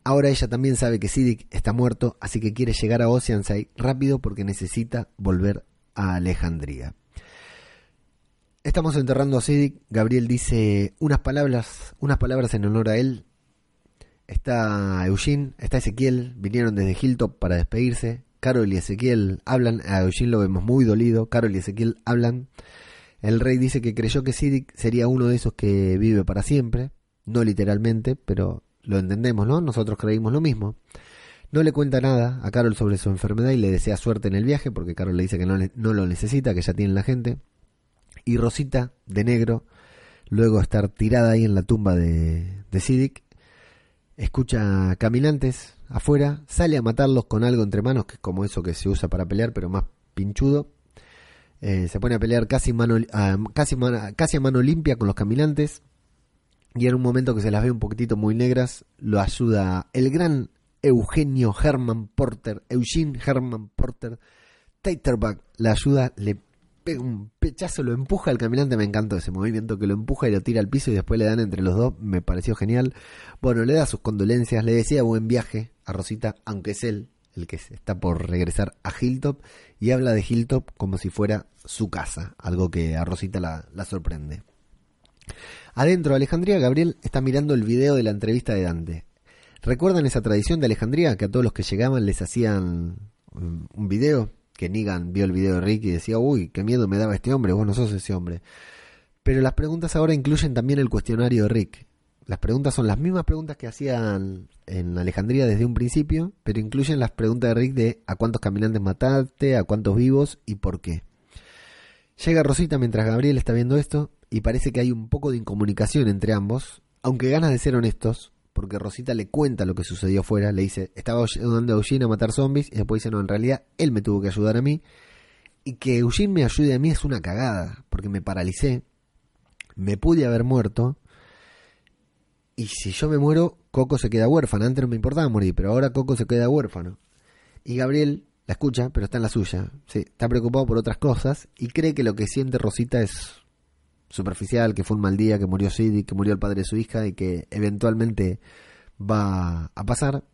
Ahora ella también sabe que Siddiq está muerto, así que quiere llegar a Oceanside rápido porque necesita volver a Alejandría. Estamos enterrando a Siddiq. Gabriel dice unas palabras, unas palabras en honor a él. Está Eugene, está Ezequiel, vinieron desde Hilltop para despedirse. Carol y Ezequiel hablan, a Eugene lo vemos muy dolido. Carol y Ezequiel hablan. El rey dice que creyó que Siddiq sería uno de esos que vive para siempre. No literalmente, pero lo entendemos, ¿no? Nosotros creímos lo mismo. No le cuenta nada a Carol sobre su enfermedad y le desea suerte en el viaje porque Carol le dice que no, no lo necesita, que ya tiene la gente. Y Rosita, de negro, luego estar tirada ahí en la tumba de, de Siddiq, escucha caminantes afuera, sale a matarlos con algo entre manos, que es como eso que se usa para pelear, pero más pinchudo. Eh, se pone a pelear casi, mano, a, casi, mano- casi a mano limpia con los caminantes. Y en un momento que se las ve un poquitito muy negras, lo ayuda el gran Eugenio Herman Porter, Eugene Herman Porter, Taterback, la ayuda, le pega un pechazo, lo empuja al caminante, me encantó ese movimiento que lo empuja y lo tira al piso y después le dan entre los dos, me pareció genial. Bueno, le da sus condolencias, le decía buen viaje a Rosita, aunque es él el que está por regresar a Hilltop y habla de Hilltop como si fuera su casa, algo que a Rosita la, la sorprende. Adentro de Alejandría, Gabriel está mirando el video de la entrevista de Dante. ¿Recuerdan esa tradición de Alejandría que a todos los que llegaban les hacían um, un video? Que Negan vio el video de Rick y decía, uy, qué miedo me daba este hombre, vos no sos ese hombre. Pero las preguntas ahora incluyen también el cuestionario de Rick. Las preguntas son las mismas preguntas que hacían en Alejandría desde un principio, pero incluyen las preguntas de Rick de a cuántos caminantes mataste, a cuántos vivos y por qué. Llega Rosita mientras Gabriel está viendo esto y parece que hay un poco de incomunicación entre ambos, aunque ganas de ser honestos, porque Rosita le cuenta lo que sucedió afuera, le dice, estaba ayudando a Eugene a matar zombies, y después dice, no, en realidad él me tuvo que ayudar a mí, y que Eugene me ayude a mí es una cagada, porque me paralicé, me pude haber muerto, y si yo me muero, Coco se queda huérfano, antes no me importaba morir, pero ahora Coco se queda huérfano. Y Gabriel la escucha, pero está en la suya, sí, está preocupado por otras cosas, y cree que lo que siente Rosita es superficial, que fue un mal día, que murió Sid, que murió el padre de su hija y que eventualmente va a pasar.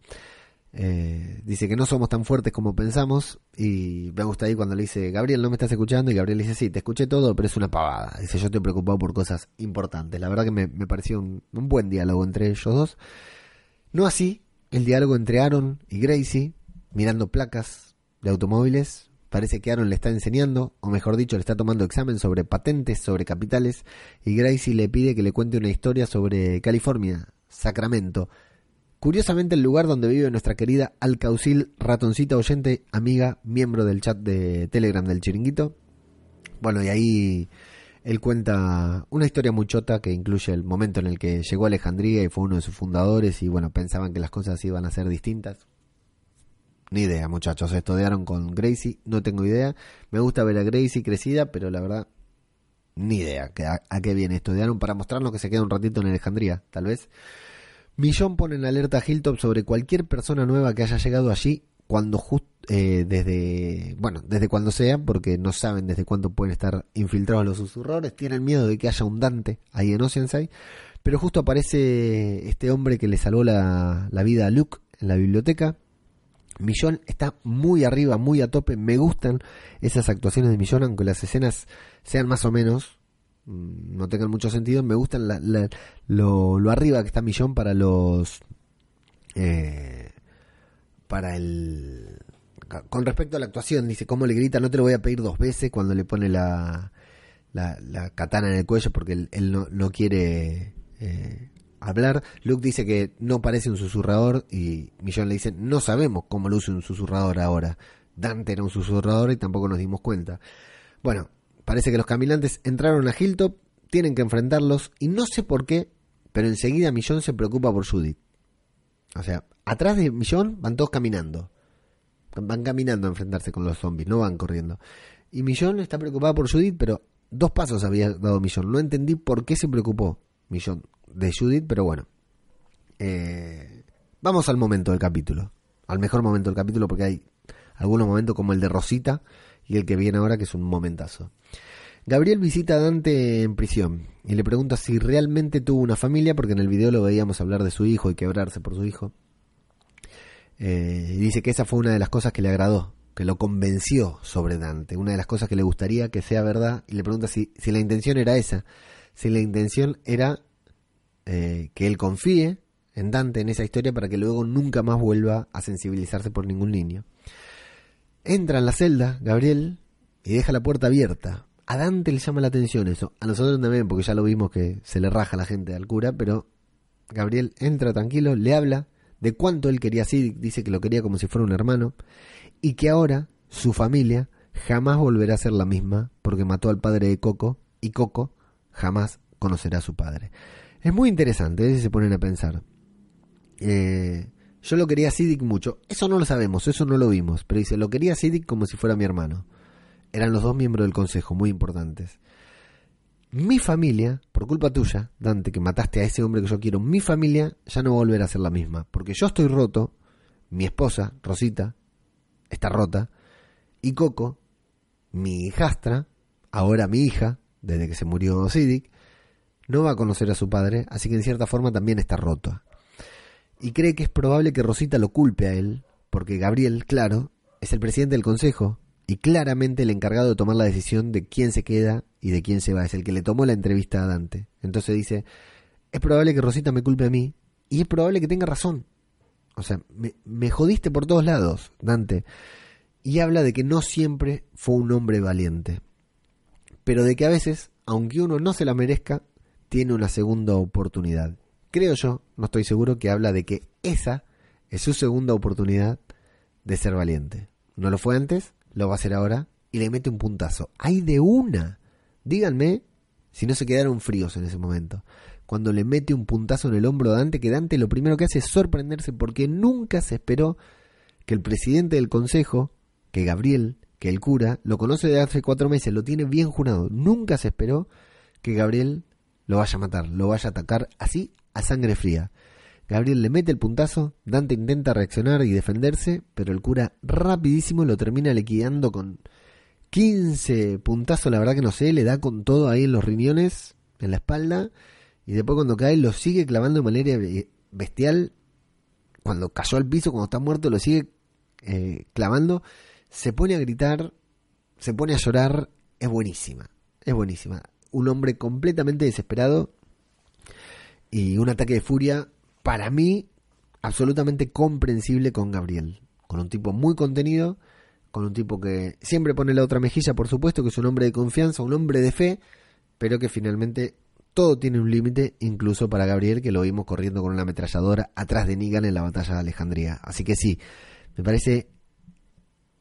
Eh, dice que no somos tan fuertes como pensamos y me gusta ahí cuando le dice Gabriel no me estás escuchando y Gabriel dice sí te escuché todo pero es una pavada dice yo estoy preocupado por cosas importantes la verdad que me, pareció un, un, buen diálogo entre ellos dos. No así el diálogo entre Aaron y Gracie mirando placas de automóviles Parece que Aaron le está enseñando, o mejor dicho, le está tomando examen sobre patentes, sobre capitales, y Gracie le pide que le cuente una historia sobre California, Sacramento. Curiosamente el lugar donde vive nuestra querida Alcaucil, ratoncita oyente, amiga, miembro del chat de Telegram del chiringuito. Bueno, y ahí él cuenta una historia muy chota que incluye el momento en el que llegó a Alejandría y fue uno de sus fundadores y bueno, pensaban que las cosas iban a ser distintas. Ni idea, muchachos. Estudiaron con Gracie, no tengo idea. Me gusta ver a Gracie crecida, pero la verdad, ni idea a, qué viene. Estudiaron para mostrarnos que se queda un ratito en Alejandría, tal vez. Millón pone en alerta a Hilltop sobre cualquier persona nueva que haya llegado allí cuando just, eh, desde bueno desde cuando sea porque no saben desde cuándo pueden estar infiltrados los susurradores tienen miedo de que haya un Dante ahí en Oceanside pero justo aparece este hombre que le salvó la, la vida a Luke en la biblioteca Millón está muy arriba, muy a tope. Me gustan esas actuaciones de Millón, aunque las escenas sean más o menos, mm, no tengan mucho sentido. Me gustan lo, arriba que está Millón para los. Eh, para el. Con respecto a la actuación, dice cómo le grita: No te lo voy a pedir dos veces cuando le pone la, la, katana en el cuello porque él, no, no, quiere. Eh, hablar. Luke dice que no parece un susurrador y Millón le dice, no sabemos cómo luce un susurrador ahora. Dante era un susurrador y tampoco nos dimos cuenta. Bueno, parece que los caminantes entraron a Hilltop, tienen que enfrentarlos y no sé por qué, pero enseguida Millón se preocupa por Judith. O sea, atrás de Millón van todos caminando. Van caminando a enfrentarse con los zombies, no van corriendo. Y Millón está preocupado por Judith, pero dos pasos había dado Millón. No entendí por qué se preocupó Millón de Judith, pero bueno. Eh, vamos al momento del capítulo. Al mejor momento del capítulo porque hay algunos momentos como el de Rosita y el que viene ahora que es un momentazo. Gabriel visita a Dante en prisión y le pregunta si realmente tuvo una familia, porque en el video lo veíamos hablar de su hijo y quebrarse por su hijo. Eh, y dice que esa fue una de las cosas que le agradó, que lo convenció sobre Dante, una de las cosas que le gustaría que sea verdad, y le pregunta si, si la intención era esa, si la intención era eh, que él confíe en Dante en esa historia para que luego nunca más vuelva a sensibilizarse por ningún niño. Entra en la celda, Gabriel, y deja la puerta abierta. A Dante le llama la atención eso. A nosotros también, porque ya lo vimos que se le raja la gente al cura, pero Gabriel entra tranquilo, le habla de cuánto él quería así, dice que lo quería como si fuera un hermano, y que ahora su familia jamás volverá a ser la misma porque mató al padre de Coco y Coco jamás conocerá a su padre. Es muy interesante, si se ponen a pensar. Eh, yo lo quería a Siddiq mucho. Eso no lo sabemos, eso no lo vimos. Pero dice, lo quería a Siddiq como si fuera mi hermano. Eran los dos miembros del consejo, muy importantes. Mi familia, por culpa tuya, Dante, que mataste a ese hombre que yo quiero, mi familia ya no va a volver a ser la misma. Porque yo estoy roto, mi esposa, Rosita, está rota, y Coco, mi hijastra, ahora mi hija, desde que se murió Siddiq, no va a conocer a su padre, así que en cierta forma también está roto. Y cree que es probable que Rosita lo culpe a él, porque Gabriel, claro, es el presidente del consejo y claramente el encargado de tomar la decisión de quién se queda y de quién se va. Es el que le tomó la entrevista a Dante. Entonces dice, es probable que Rosita me culpe a mí y es probable que tenga razón. O sea, me, me jodiste por todos lados, Dante. Y habla de que no siempre fue un hombre valiente, pero de que a veces, aunque uno no se la merezca, tiene una segunda oportunidad. creo yo, no estoy seguro, que habla de que esa es su segunda oportunidad de ser valiente. No lo fue antes, lo va a hacer ahora y le mete un puntazo. Hay de una. Díganme si no se quedaron fríos en ese momento. Cuando le mete un puntazo en el hombro a Dante, que Dante lo primero que hace es sorprenderse porque nunca se esperó que el presidente del consejo, que Gabriel, que el cura, lo conoce de hace cuatro meses, lo tiene bien jurado. Nunca se esperó que Gabriel lo vaya a matar, lo vaya a atacar así a sangre fría. Gabriel le mete el puntazo, Dante intenta reaccionar y defenderse, pero el cura rapidísimo lo termina liquidando con 15 puntazos, la verdad que no sé, le da con todo ahí en los riñones, en la espalda, y después cuando cae lo sigue clavando de manera bestial. Cuando cayó al piso, cuando está muerto, lo sigue eh, clavando. Se pone a gritar, se pone a llorar, es buenísima, es buenísima. Un hombre completamente desesperado y un ataque de furia para mí, absolutamente comprensible con Gabriel. Con un tipo muy contenido, con un tipo que siempre pone la otra mejilla, por supuesto, que es un hombre de confianza, un hombre de fe, pero que finalmente todo tiene un límite, incluso para Gabriel, que lo vimos corriendo con una ametralladora atrás de Negan en la batalla de Alejandría. Así que sí, me parece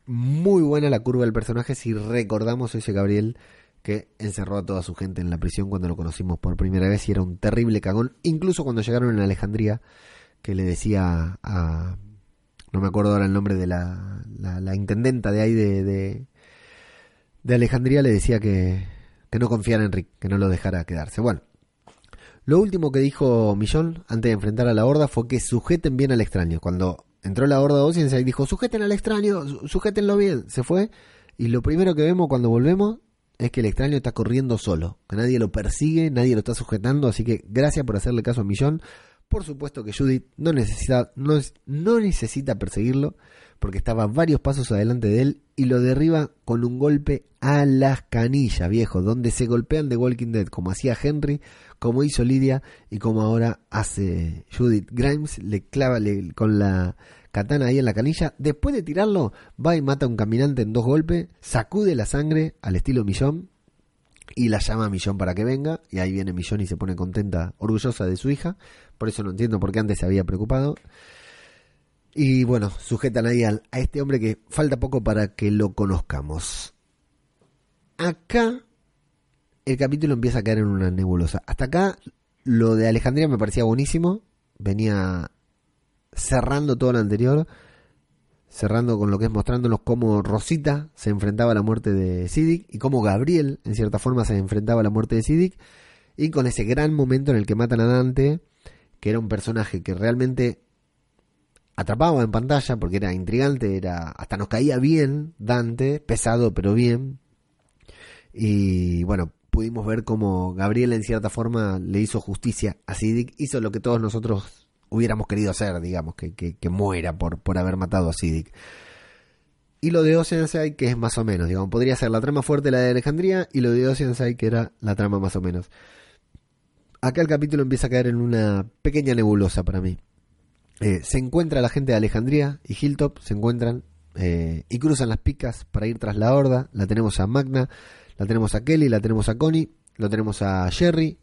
muy buena la curva del personaje si recordamos ese Gabriel que encerró a toda su gente en la prisión cuando lo conocimos por primera vez y era un terrible cagón, incluso cuando llegaron en Alejandría, que le decía a... no me acuerdo ahora el nombre de la, la, intendenta de ahí de, de, Alejandría, le decía que, que no confiara en Rick, que no lo dejara quedarse. Bueno, lo último que dijo Millón antes de enfrentar a la horda fue que sujeten bien al extraño. Cuando entró la horda de y dijo, sujeten al extraño, sujétenlo bien, se fue. Y lo primero que vemos cuando volvemos es que el extraño está corriendo solo, que nadie lo persigue, nadie lo está sujetando, así que gracias por hacerle caso a Millón. Por supuesto que Judith no necesita, no, no necesita perseguirlo, porque estaba varios pasos adelante de él y lo derriba con un golpe a las canillas, viejo, donde se golpean de Walking Dead, como hacía Henry, como hizo Lidia y como ahora hace Judith Grimes, le clava con la katana ahí en la canilla. Después de tirarlo, va y mata a un caminante en dos golpes, sacude la sangre al estilo Millón y la llama a Millón para que venga. Y ahí viene Millón y se pone contenta, orgullosa de su hija. Por eso no entiendo por qué antes se había preocupado. Y bueno, sujetan ahí a, a este hombre que falta poco para que lo conozcamos. Acá el capítulo empieza a caer en una nebulosa. Hasta acá lo de Alejandría me parecía buenísimo. Venía cerrando todo lo anterior, cerrando con lo que es mostrándonos cómo Rosita se enfrentaba a la muerte de Siddiq y cómo Gabriel, en cierta forma, se enfrentaba a la muerte de Siddiq, y con ese gran momento en el que matan a Dante, que era un personaje que realmente atrapaba en pantalla porque era intrigante, era hasta nos caía bien Dante, pesado pero bien. Y bueno, pudimos ver cómo Gabriel en cierta forma le hizo justicia a Siddiq, hizo lo que todos nosotros hubiéramos querido hacer, digamos, que, que, muera por, por haber matado a Siddiq. Y lo de Oceanside, que es más o menos, digamos, podría ser la trama fuerte la de Alejandría y lo de Oceanside, que era la trama más o menos. Acá el capítulo empieza a caer en una pequeña nebulosa para mí. Eh, se encuentra la gente de Alejandría y Hilltop, se encuentran eh, y cruzan las picas para ir tras la horda. La tenemos a Magna, la tenemos a Kelly, la tenemos a Connie, lo tenemos a Jerry,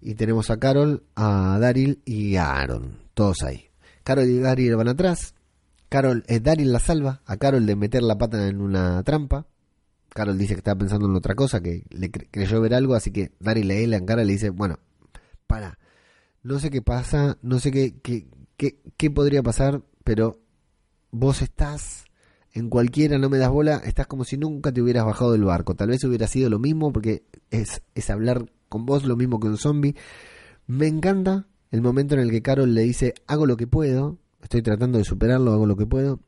y tenemos a Carol, a Daryl y a Aaron. Todos ahí. Carol y Daryl van atrás. Carol, eh, Daryl la salva a Carol de meter la pata en una trampa. Carol dice que estaba pensando en otra cosa, que le creyó ver algo, así que Daryl le en cara y le dice, bueno, para, no sé qué pasa, no sé qué, qué, qué, qué podría pasar, pero vos estás en cualquiera, no me das bola, estás como si nunca te hubieras bajado del barco. Tal vez hubiera sido lo mismo porque es, es hablar con vos lo mismo que un zombie. Me encanta el momento en el que Carol le dice, hago lo que puedo, estoy tratando de superarlo, hago lo que puedo.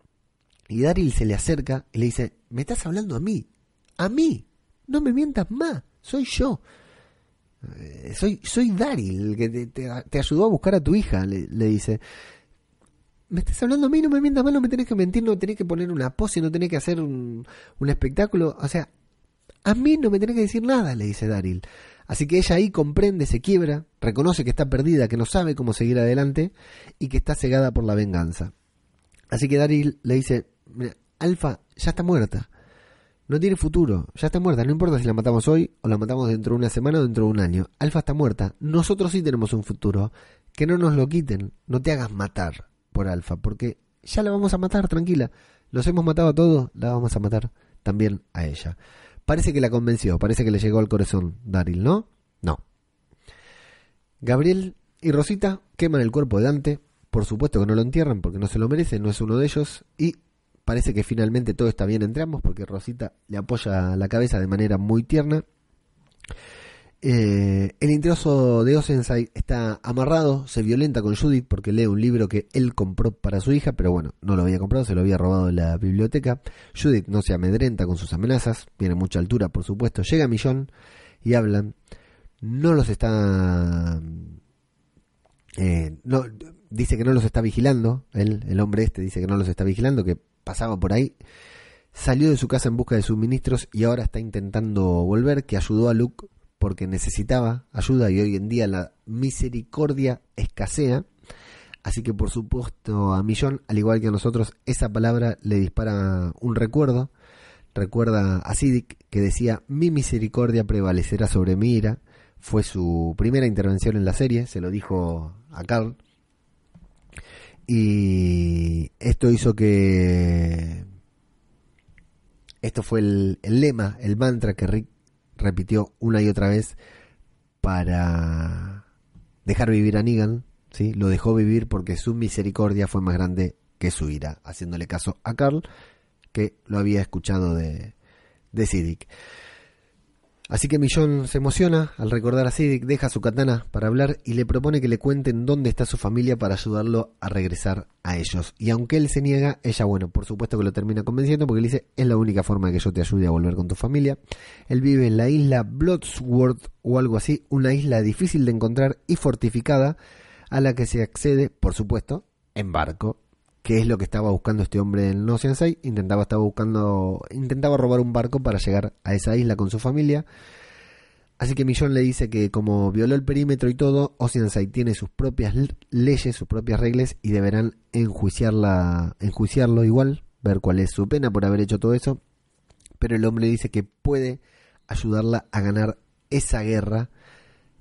Y Daryl se le acerca y le dice, me estás hablando a mí, a mí, no me mientas más, soy yo. Eh, soy, soy Daryl, el que te, ayudó a buscar a tu hija, le, dice. Me estás hablando a mí, no me mientas más, no me tenés que mentir, no tenés que poner una pose, no tenés que hacer un, un espectáculo. O sea, a mí no me tenés que decir nada, le dice Daryl. Así que ella ahí comprende, se quiebra, reconoce que está perdida, que no sabe cómo seguir adelante y que está cegada por la venganza. Así que Daryl le dice, Alfa ya está muerta. No tiene futuro, ya está muerta, no importa si la matamos hoy o la matamos dentro de una semana o dentro de un año. Alfa está muerta, nosotros sí tenemos un futuro. Que no nos lo quiten, no te hagas matar por Alfa, porque ya la vamos a matar, tranquila. Los hemos matado a todos, la vamos a matar también a ella. Parece que la convenció, parece que le llegó al corazón Daryl, ¿no? No. Gabriel y Rosita queman el cuerpo de Dante, por supuesto que no lo entierran porque no se lo merece, no es uno de ellos, y parece que finalmente todo está bien entre ambos porque Rosita le apoya la cabeza de manera muy tierna. Eh, el intruso de Oceanside está amarrado, se violenta con Judith porque lee un libro que él compró para su hija, pero bueno, no lo había comprado, se lo había robado de la biblioteca. Judith no se amedrenta con sus amenazas, tiene mucha altura, por supuesto. Llega Millón y hablan. No los está. Eh, no, dice que no los está vigilando. Él, el hombre este dice que no los está vigilando, que pasaba por ahí. Salió de su casa en busca de suministros y ahora está intentando volver, que ayudó a Luke porque necesitaba ayuda y hoy en día la misericordia escasea. Así que por supuesto a Millón, al igual que a nosotros, esa palabra le dispara un recuerdo. Recuerda a Siddiq que decía, mi misericordia prevalecerá sobre mi ira. Fue su primera intervención en la serie, se lo dijo a Carl. Y esto hizo que... Esto fue el, el lema, el mantra que Rick repitió una y otra vez para dejar vivir a Negan, ¿sí? Lo dejó vivir porque su misericordia fue más grande que su ira, haciéndole caso a Carl, que lo había escuchado de, de Siddiq. Así que Millón se emociona al recordar a Siddiq, deja su katana para hablar y le propone que le cuenten dónde está su familia para ayudarlo a regresar a ellos. Y aunque él se niega, ella, bueno, por supuesto que lo termina convenciendo porque le dice, es la única forma de que yo te ayude a volver con tu familia. Él vive en la isla Bloodsworth o algo así, una isla difícil de encontrar y fortificada a la que se accede, por supuesto, en barco que es lo que estaba buscando este hombre en Oceanside. Intentaba, estaba buscando, intentaba robar un barco para llegar a esa isla con su familia. Así que Millón le dice que como violó el perímetro y todo, Oceanside tiene sus propias leyes, sus propias reglas y deberán enjuiciarla, enjuiciarlo igual, ver cuál es su pena por haber hecho todo eso. Pero el hombre dice que puede ayudarla a ganar esa guerra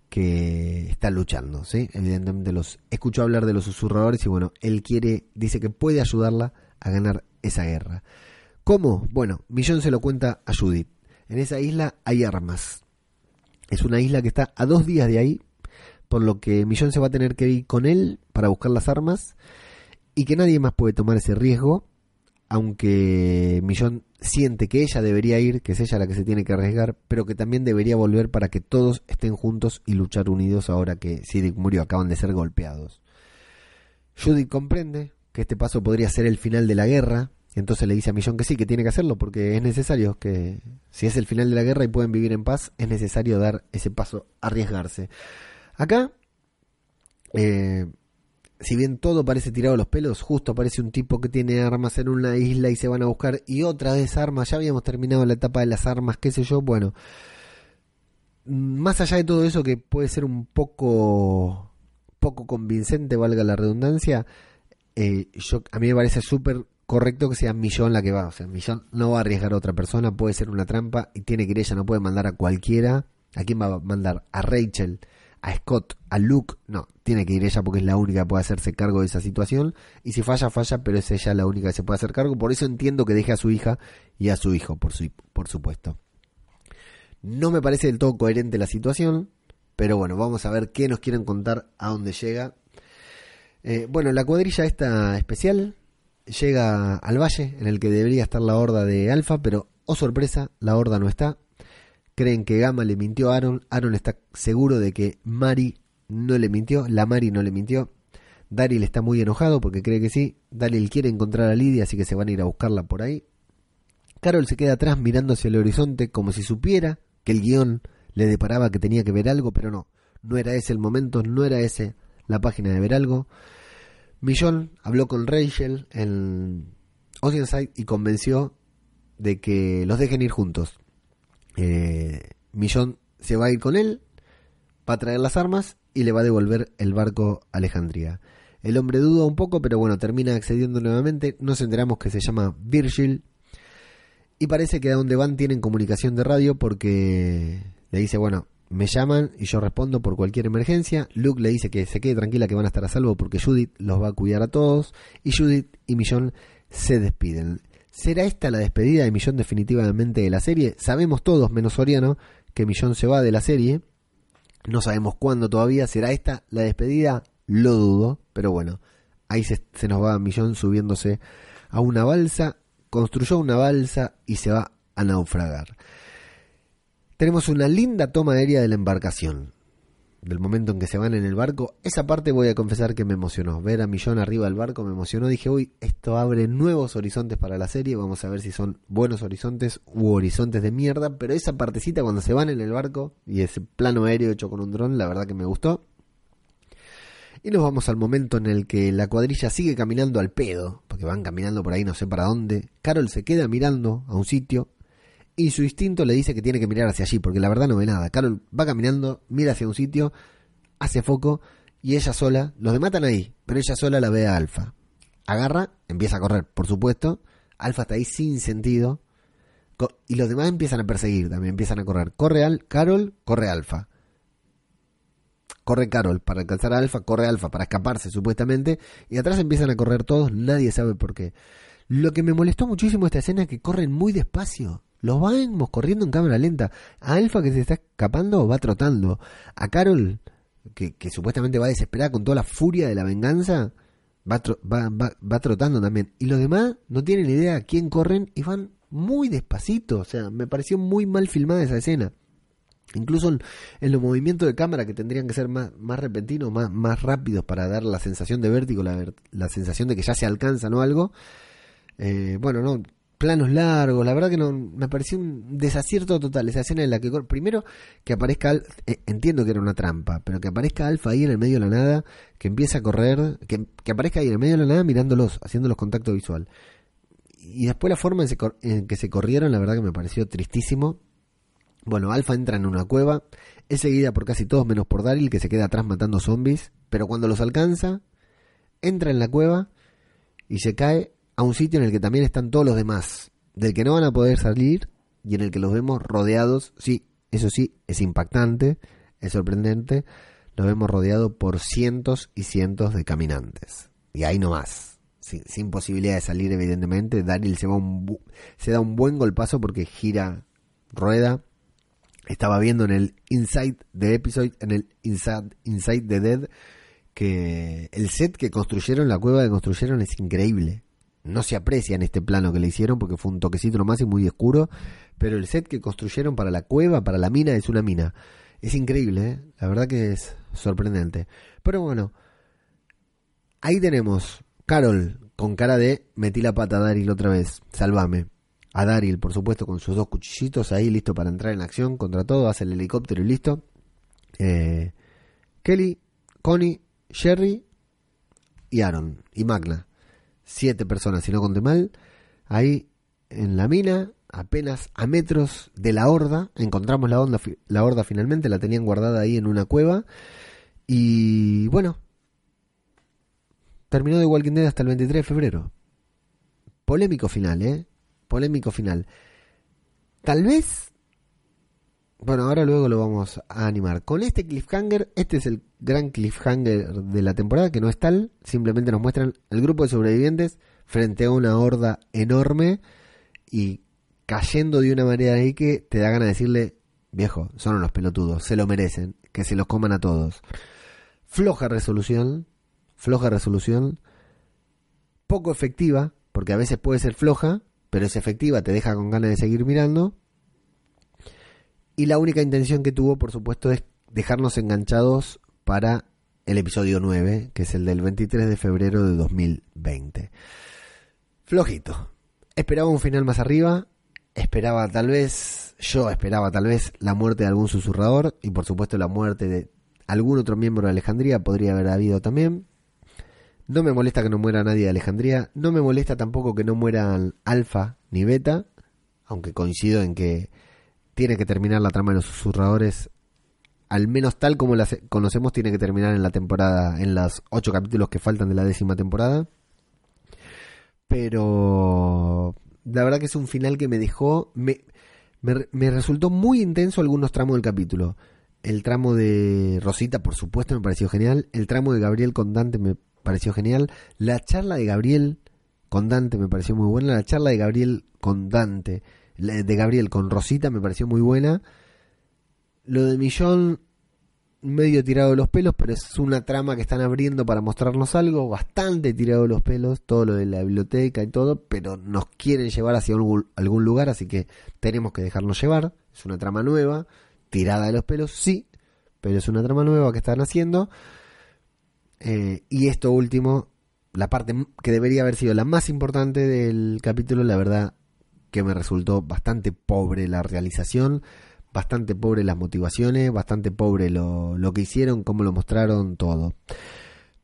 que está luchando, ¿sí? Evidentemente los escuchó hablar de los susurradores y bueno, él quiere, dice que puede ayudarla a ganar esa guerra. ¿Cómo? Bueno, Millón se lo cuenta a Judith. En esa isla hay armas. Es una isla que está a dos días de ahí, por lo que Millón se va a tener que ir con él para buscar las armas y que nadie más puede tomar ese riesgo, aunque Millón siente que ella debería ir, que es ella la que se tiene que arriesgar, pero que también debería volver para que todos estén juntos y luchar unidos ahora que Siddiq murió, acaban de ser golpeados. Judith comprende que este paso podría ser el final de la guerra, entonces le dice a Millón que sí, que tiene que hacerlo, porque es necesario que, si es el final de la guerra y pueden vivir en paz, es necesario dar ese paso, arriesgarse. Acá, eh, si bien todo parece tirado los pelos, justo aparece un tipo que tiene armas en una isla y se van a buscar y otra vez armas, ya habíamos terminado la etapa de las armas, qué sé yo, bueno, más allá de todo eso que puede ser un poco poco convincente, valga la redundancia, eh, yo, a mí me parece súper correcto que sea Millón la que va, o sea, Millón no va a arriesgar a otra persona, puede ser una trampa y tiene que ir ella, no puede mandar a cualquiera, ¿a quién va a mandar? A Rachel a Scott, a Luke, no, tiene que ir ella porque es la única que puede hacerse cargo de esa situación. Y si falla, falla, pero es ella la única que se puede hacer cargo. Por eso entiendo que deje a su hija y a su hijo, por, su, por supuesto. No me parece del todo coherente la situación, pero bueno, vamos a ver qué nos quieren contar a dónde llega. Eh, bueno, la cuadrilla esta especial llega al valle en el que debería estar la horda de Alfa, pero, oh sorpresa, la horda no está creen que Gama le mintió a Aaron. Aaron está seguro de que Mari no le mintió. La Mari no le mintió. Daryl está muy enojado porque cree que sí. Daryl quiere encontrar a Lidia, así que se van a ir a buscarla por ahí. Carol se queda atrás mirando hacia el horizonte como si supiera que el guion le deparaba que tenía que ver algo, pero no. No era ese el momento, no era ese la página de ver algo. Millón habló con Rachel en Oceanside y convenció de que los dejen ir juntos. Eh, Millón se va a ir con él, va a traer las armas y le va a devolver el barco a Alejandría. El hombre duda un poco, pero bueno, termina accediendo nuevamente. Nos enteramos que se llama Virgil. Y parece que a donde van tienen comunicación de radio porque le dice, bueno, me llaman y yo respondo por cualquier emergencia. Luke le dice que se quede tranquila que van a estar a salvo porque Judith los va a cuidar a todos. Y Judith y Millón se despiden. ¿Será esta la despedida de Millón definitivamente de la serie? Sabemos todos, menos Soriano, que Millón se va de la serie. No sabemos cuándo todavía. ¿Será esta la despedida? Lo dudo, pero bueno, ahí se, nos va Millón subiéndose a una balsa, construyó una balsa y se va a naufragar. Tenemos una linda toma aérea de la embarcación, del momento en que se van en el barco. Esa parte voy a confesar que me emocionó. Ver a Millón arriba del barco me emocionó. Dije, uy, esto abre nuevos horizontes para la serie. Vamos a ver si son buenos horizontes u horizontes de mierda. Pero esa partecita cuando se van en el barco y ese plano aéreo hecho con un dron, la verdad que me gustó. Y nos vamos al momento en el que la cuadrilla sigue caminando al pedo, porque van caminando por ahí no sé para dónde. Carol se queda mirando a un sitio y su instinto le dice que tiene que mirar hacia allí, porque la verdad no ve nada. Carol va caminando, mira hacia un sitio, hace foco y ella sola, los demás ahí, pero ella sola la ve a Alfa. Agarra, empieza a correr, por supuesto. Alfa está ahí sin sentido. Y los demás empiezan a perseguir, también empiezan a correr. Corre al Carol, corre Alfa. Corre Carol para alcanzar a Alfa, corre Alfa para escaparse supuestamente. Y atrás empiezan a correr todos, nadie sabe por qué. Lo que me molestó muchísimo esta escena es que corren muy despacio. Los vamos corriendo en cámara lenta. A Alfa que se está escapando va trotando. A Carol, que, supuestamente va desesperada con toda la furia de la venganza, va, va, va, trotando también. Y los demás no tienen idea a quién corren y van muy despacito. O sea, me pareció muy mal filmada esa escena. Incluso en, los movimientos de cámara que tendrían que ser más, más repentinos, más, más rápidos para dar la sensación de vértigo, la, la sensación de que ya se alcanza ¿no? algo. Eh, bueno, no, planos largos, la verdad que no me pareció un desacierto total esa escena en la que primero que aparezca eh, entiendo que era una trampa, pero que aparezca Alfa ahí en el medio de la nada, que empieza a correr, que, aparezca ahí en el medio de la nada mirándolos, haciéndolos contacto visual. Y después la forma en, en que se corrieron, la verdad que me pareció tristísimo. Bueno, Alfa entra en una cueva, es seguida por casi todos menos por Daryl que se queda atrás matando zombies, pero cuando los alcanza, entra en la cueva y se cae a un sitio en el que también están todos los demás, del que no van a poder salir y en el que los vemos rodeados, sí, eso sí, es impactante, es sorprendente, los vemos rodeados por cientos y cientos de caminantes. Y ahí no más, sin, posibilidad de salir evidentemente, Daryl se, va un, se da un buen golpazo porque gira, rueda, estaba viendo en el Inside de Episode, en el Inside, Inside the Dead, que el set que construyeron, la cueva que construyeron es increíble no se aprecia en este plano que le hicieron porque fue un toquecito nomás y muy oscuro, pero el set que construyeron para la cueva, para la mina, es una mina. Es increíble, ¿eh? la verdad que es sorprendente. Pero bueno, ahí tenemos Carol con cara de metí la pata a Daryl otra vez, salvame. A Daryl, por supuesto, con sus dos cuchillitos ahí listo para entrar en acción contra todo, hace el helicóptero y listo. Eh, Kelly, Connie, Sherry y Aaron y Magna siete personas, si no conté mal, ahí en la mina, apenas a metros de la horda, encontramos la, onda, la horda finalmente, la tenían guardada ahí en una cueva, y bueno, terminó de Walking Dead hasta el 23 de febrero. Polémico final, ¿eh? Polémico final. Tal vez bueno, ahora luego lo vamos a animar. Con este cliffhanger, este es el gran cliffhanger de la temporada, que no es tal, simplemente nos muestran el grupo de sobrevivientes frente a una horda enorme y cayendo de una manera ahí que te da ganas de decirle, viejo, son unos pelotudos, se lo merecen, que se los coman a todos. Floja resolución, floja resolución, poco efectiva, porque a veces puede ser floja, pero es efectiva, te deja con ganas de seguir mirando y la única intención que tuvo, por supuesto, es dejarnos enganchados para el episodio 9, que es el del 23 de febrero de 2020. Flojito. Esperaba un final más arriba, esperaba tal vez, yo esperaba tal vez la muerte de algún susurrador y por supuesto la muerte de algún otro miembro de Alejandría podría haber habido también. No me molesta que no muera nadie de Alejandría, no me molesta tampoco que no mueran Alfa ni Beta, aunque coincido en que tiene que terminar la trama de los susurradores, al menos tal como la conocemos, tiene que terminar en la temporada, en los ocho capítulos que faltan de la décima temporada. Pero la verdad que es un final que me dejó, me, me, resultó muy intenso algunos tramos del capítulo. El tramo de Rosita, por supuesto, me pareció genial. El tramo de Gabriel con Dante me pareció genial. La charla de Gabriel con Dante me pareció muy buena. La charla de Gabriel con Dante, de Gabriel con Rosita me pareció muy buena. Lo de Millón, medio tirado de los pelos, pero es una trama que están abriendo para mostrarnos algo, bastante tirado de los pelos, todo lo de la biblioteca y todo, pero nos quieren llevar hacia algún, algún lugar, así que tenemos que dejarnos llevar. Es una trama nueva, tirada de los pelos, sí, pero es una trama nueva que están haciendo. Eh, y esto último, la parte que debería haber sido la más importante del capítulo, la verdad que me resultó bastante pobre la realización, bastante pobre las motivaciones, bastante pobre lo, lo que hicieron, cómo lo mostraron, todo.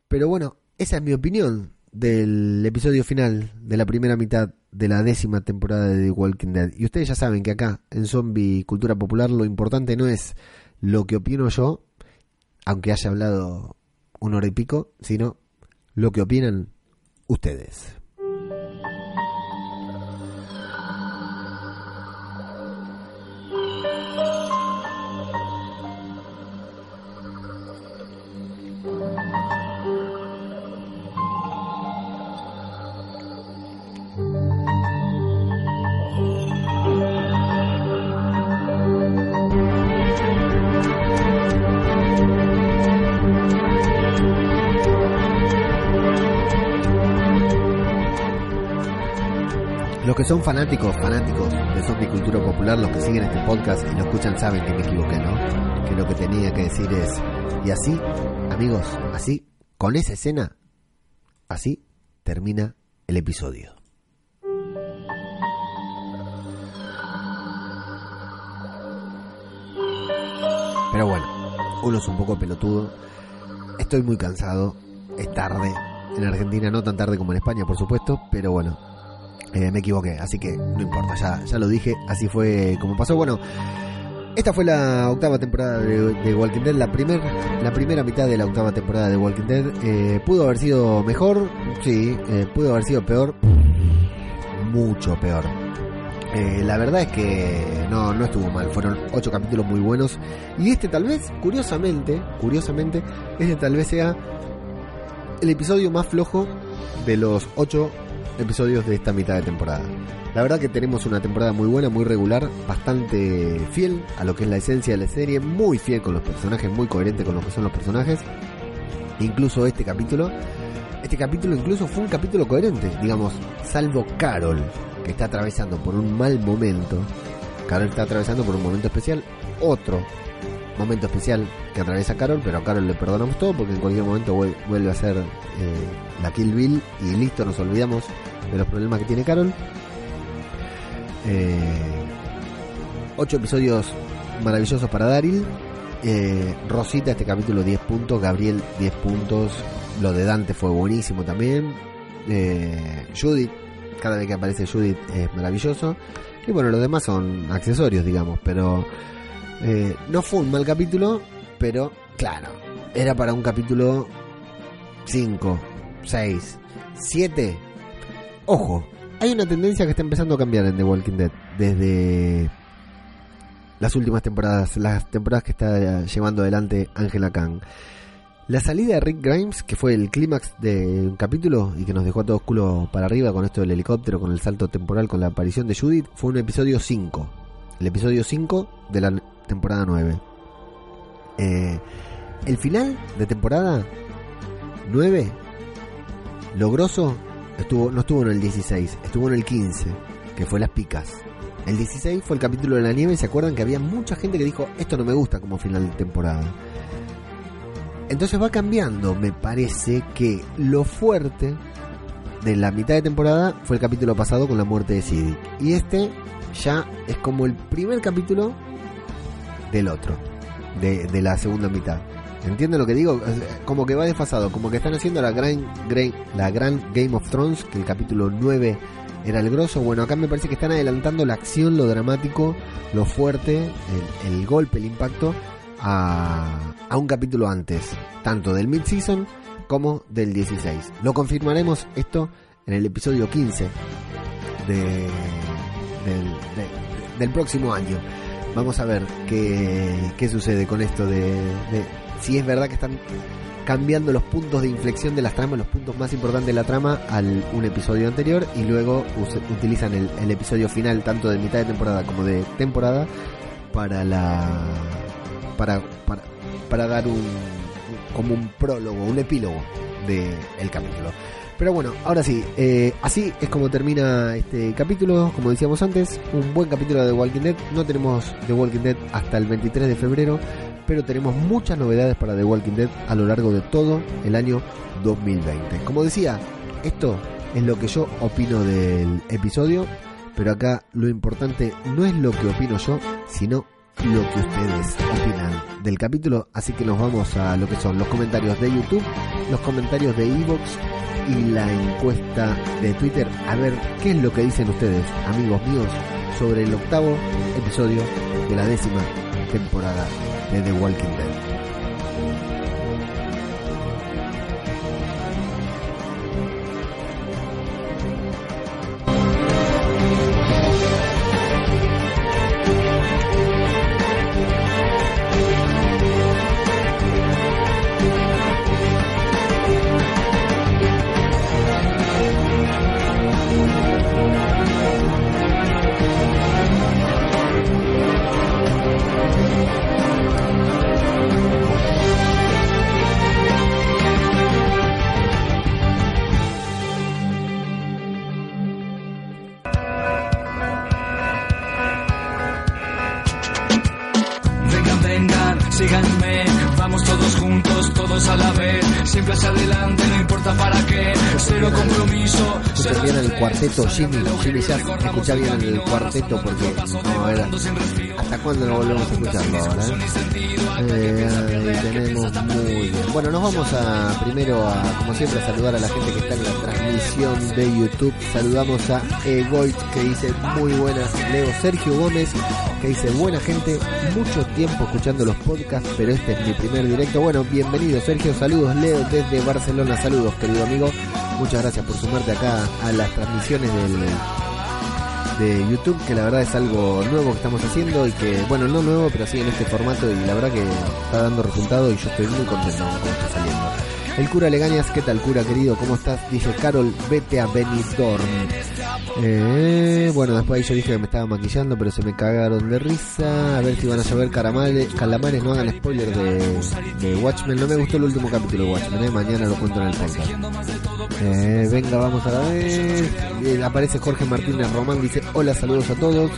Pero bueno, esa es mi opinión del episodio final de la primera mitad de la décima temporada de The Walking Dead. Y ustedes ya saben que acá, en Zombie Cultura Popular, lo importante no es lo que opino yo, aunque haya hablado una hora y pico, sino lo que opinan ustedes. Los que son fanáticos, fanáticos de zombie cultura popular, los que siguen este podcast y lo escuchan saben que me equivoqué, ¿no? Que lo que tenía que decir es, y así, amigos, así, con esa escena, así termina el episodio. Pero bueno, uno es un poco pelotudo, estoy muy cansado, es tarde, en Argentina no tan tarde como en España, por supuesto, pero bueno, eh, me equivoqué, así que no importa, ya, ya lo dije, así fue como pasó. Bueno, esta fue la octava temporada de, Walking Dead, la, primer, la primera mitad de la octava temporada de Walking Dead. Eh, ¿Pudo haber sido mejor? Sí, eh, pudo haber sido peor, mucho peor. La verdad es que no, no estuvo mal, fueron ocho capítulos muy buenos. Y este tal vez, curiosamente, curiosamente, este tal vez sea el episodio más flojo de los ocho episodios de esta mitad de temporada. La verdad que tenemos una temporada muy buena, muy regular, bastante fiel a lo que es la esencia de la serie, muy fiel con los personajes, muy coherente con lo que son los personajes. Incluso este capítulo, este capítulo incluso fue un capítulo coherente, digamos, salvo Carol, que está atravesando por un mal momento. Carol está atravesando por un momento especial, otro momento especial que atraviesa Carol, pero a Carol le perdonamos todo porque en cualquier momento vuel- vuelve a ser eh, la Kill Bill y listo, nos olvidamos de los problemas que tiene Carol. Eh, ocho episodios maravillosos para Daryl. Eh, Rosita, este capítulo 10 puntos. Gabriel 10 puntos. Lo de Dante fue buenísimo también. Eh, Judith, cada vez que aparece Judith es maravilloso. Y bueno, los demás son accesorios, digamos, pero eh, no fue un mal capítulo, pero claro, era para un capítulo 5, 6, 7. Ojo, hay una tendencia que está empezando a cambiar en The Walking Dead desde las últimas temporadas, las temporadas que está llevando adelante Angela Kang. La salida de Rick Grimes, que fue el clímax de un capítulo y que nos dejó a todos culo para arriba con esto del helicóptero, con el salto temporal, con la aparición de Judith, fue un episodio 5. El episodio 5 de la temporada 9. Eh, el final de temporada 9, lo grosso, estuvo, no estuvo en el 16, estuvo en el 15, que fue Las Picas. El 16 fue el capítulo de la nieve y se acuerdan que había mucha gente que dijo, esto no me gusta como final de temporada. Entonces va cambiando, me parece que lo fuerte de la mitad de temporada fue el capítulo pasado con la muerte de Siddiq. Y este ya es como el primer capítulo del otro, de, de la segunda mitad. ¿Entienden lo que digo? Como que va desfasado, como que están haciendo la gran, gran, la gran Game of Thrones, que el capítulo 9 era el grosso. Bueno, acá me parece que están adelantando la acción, lo dramático, lo fuerte, el, el golpe, el impacto a, a un capítulo antes, tanto del mid-season como del 16. Lo confirmaremos esto en el episodio 15 de, del, de- del próximo año. Vamos a ver qué, qué sucede con esto de, de si es verdad que están cambiando los puntos de inflexión de las tramas, los puntos más importantes de la trama al un episodio anterior y luego utilizan el, episodio final tanto de mitad de temporada como de temporada para la para para, dar un como un prólogo, un epílogo de el capítulo. Pero bueno, ahora sí, eh, así es como termina este capítulo, como decíamos antes, un buen capítulo de The Walking Dead. No tenemos The Walking Dead hasta el 23 de febrero, pero tenemos muchas novedades para The Walking Dead a lo largo de todo el año 2020. Como decía, esto es lo que yo opino del episodio, pero acá lo importante no es lo que opino yo, sino lo que ustedes opinan del capítulo. Así que nos vamos a lo que son los comentarios de YouTube, los comentarios de Evox y la encuesta de Twitter. A ver qué es lo que dicen ustedes, amigos míos, sobre el octavo episodio de la décima temporada de The Walking Dead. Cuarteto, Jimmy, Jimmy Jazz, escucha bien el cuarteto porque vamos a ver hasta cuándo lo volvemos a escucharlo ahora. Eh, tenemos muy bien. Bueno, nos vamos a primero a, como siempre, a saludar a la gente que está en la transmisión de YouTube. Saludamos a Egoit que dice muy buenas. Leo Sergio Gómez que dice buena gente, mucho tiempo escuchando los podcasts, pero este es mi primer directo. Bueno, bienvenido Sergio, saludos Leo desde Barcelona, saludos querido amigo. Muchas gracias por sumarte acá a las transmisiones del, de YouTube, que la verdad es algo nuevo que estamos haciendo y que, bueno, no nuevo, pero sí en este formato y la verdad que está dando resultado y yo estoy muy contento con cómo está saliendo. El cura Legañas, ¿qué tal cura querido? ¿Cómo estás? Dice Carol, vete a Benidorm. Eh, bueno, después ahí yo dije que me estaba maquillando, pero se me cagaron de risa. A ver si van a llover caramales, calamares, no hagan spoiler de, de Watchmen. No me gustó el último capítulo de Watchmen, ¿eh? mañana lo cuento en el podcast. Eh, venga, vamos a la vez. Aparece Jorge Martínez Román, dice hola, saludos a todos.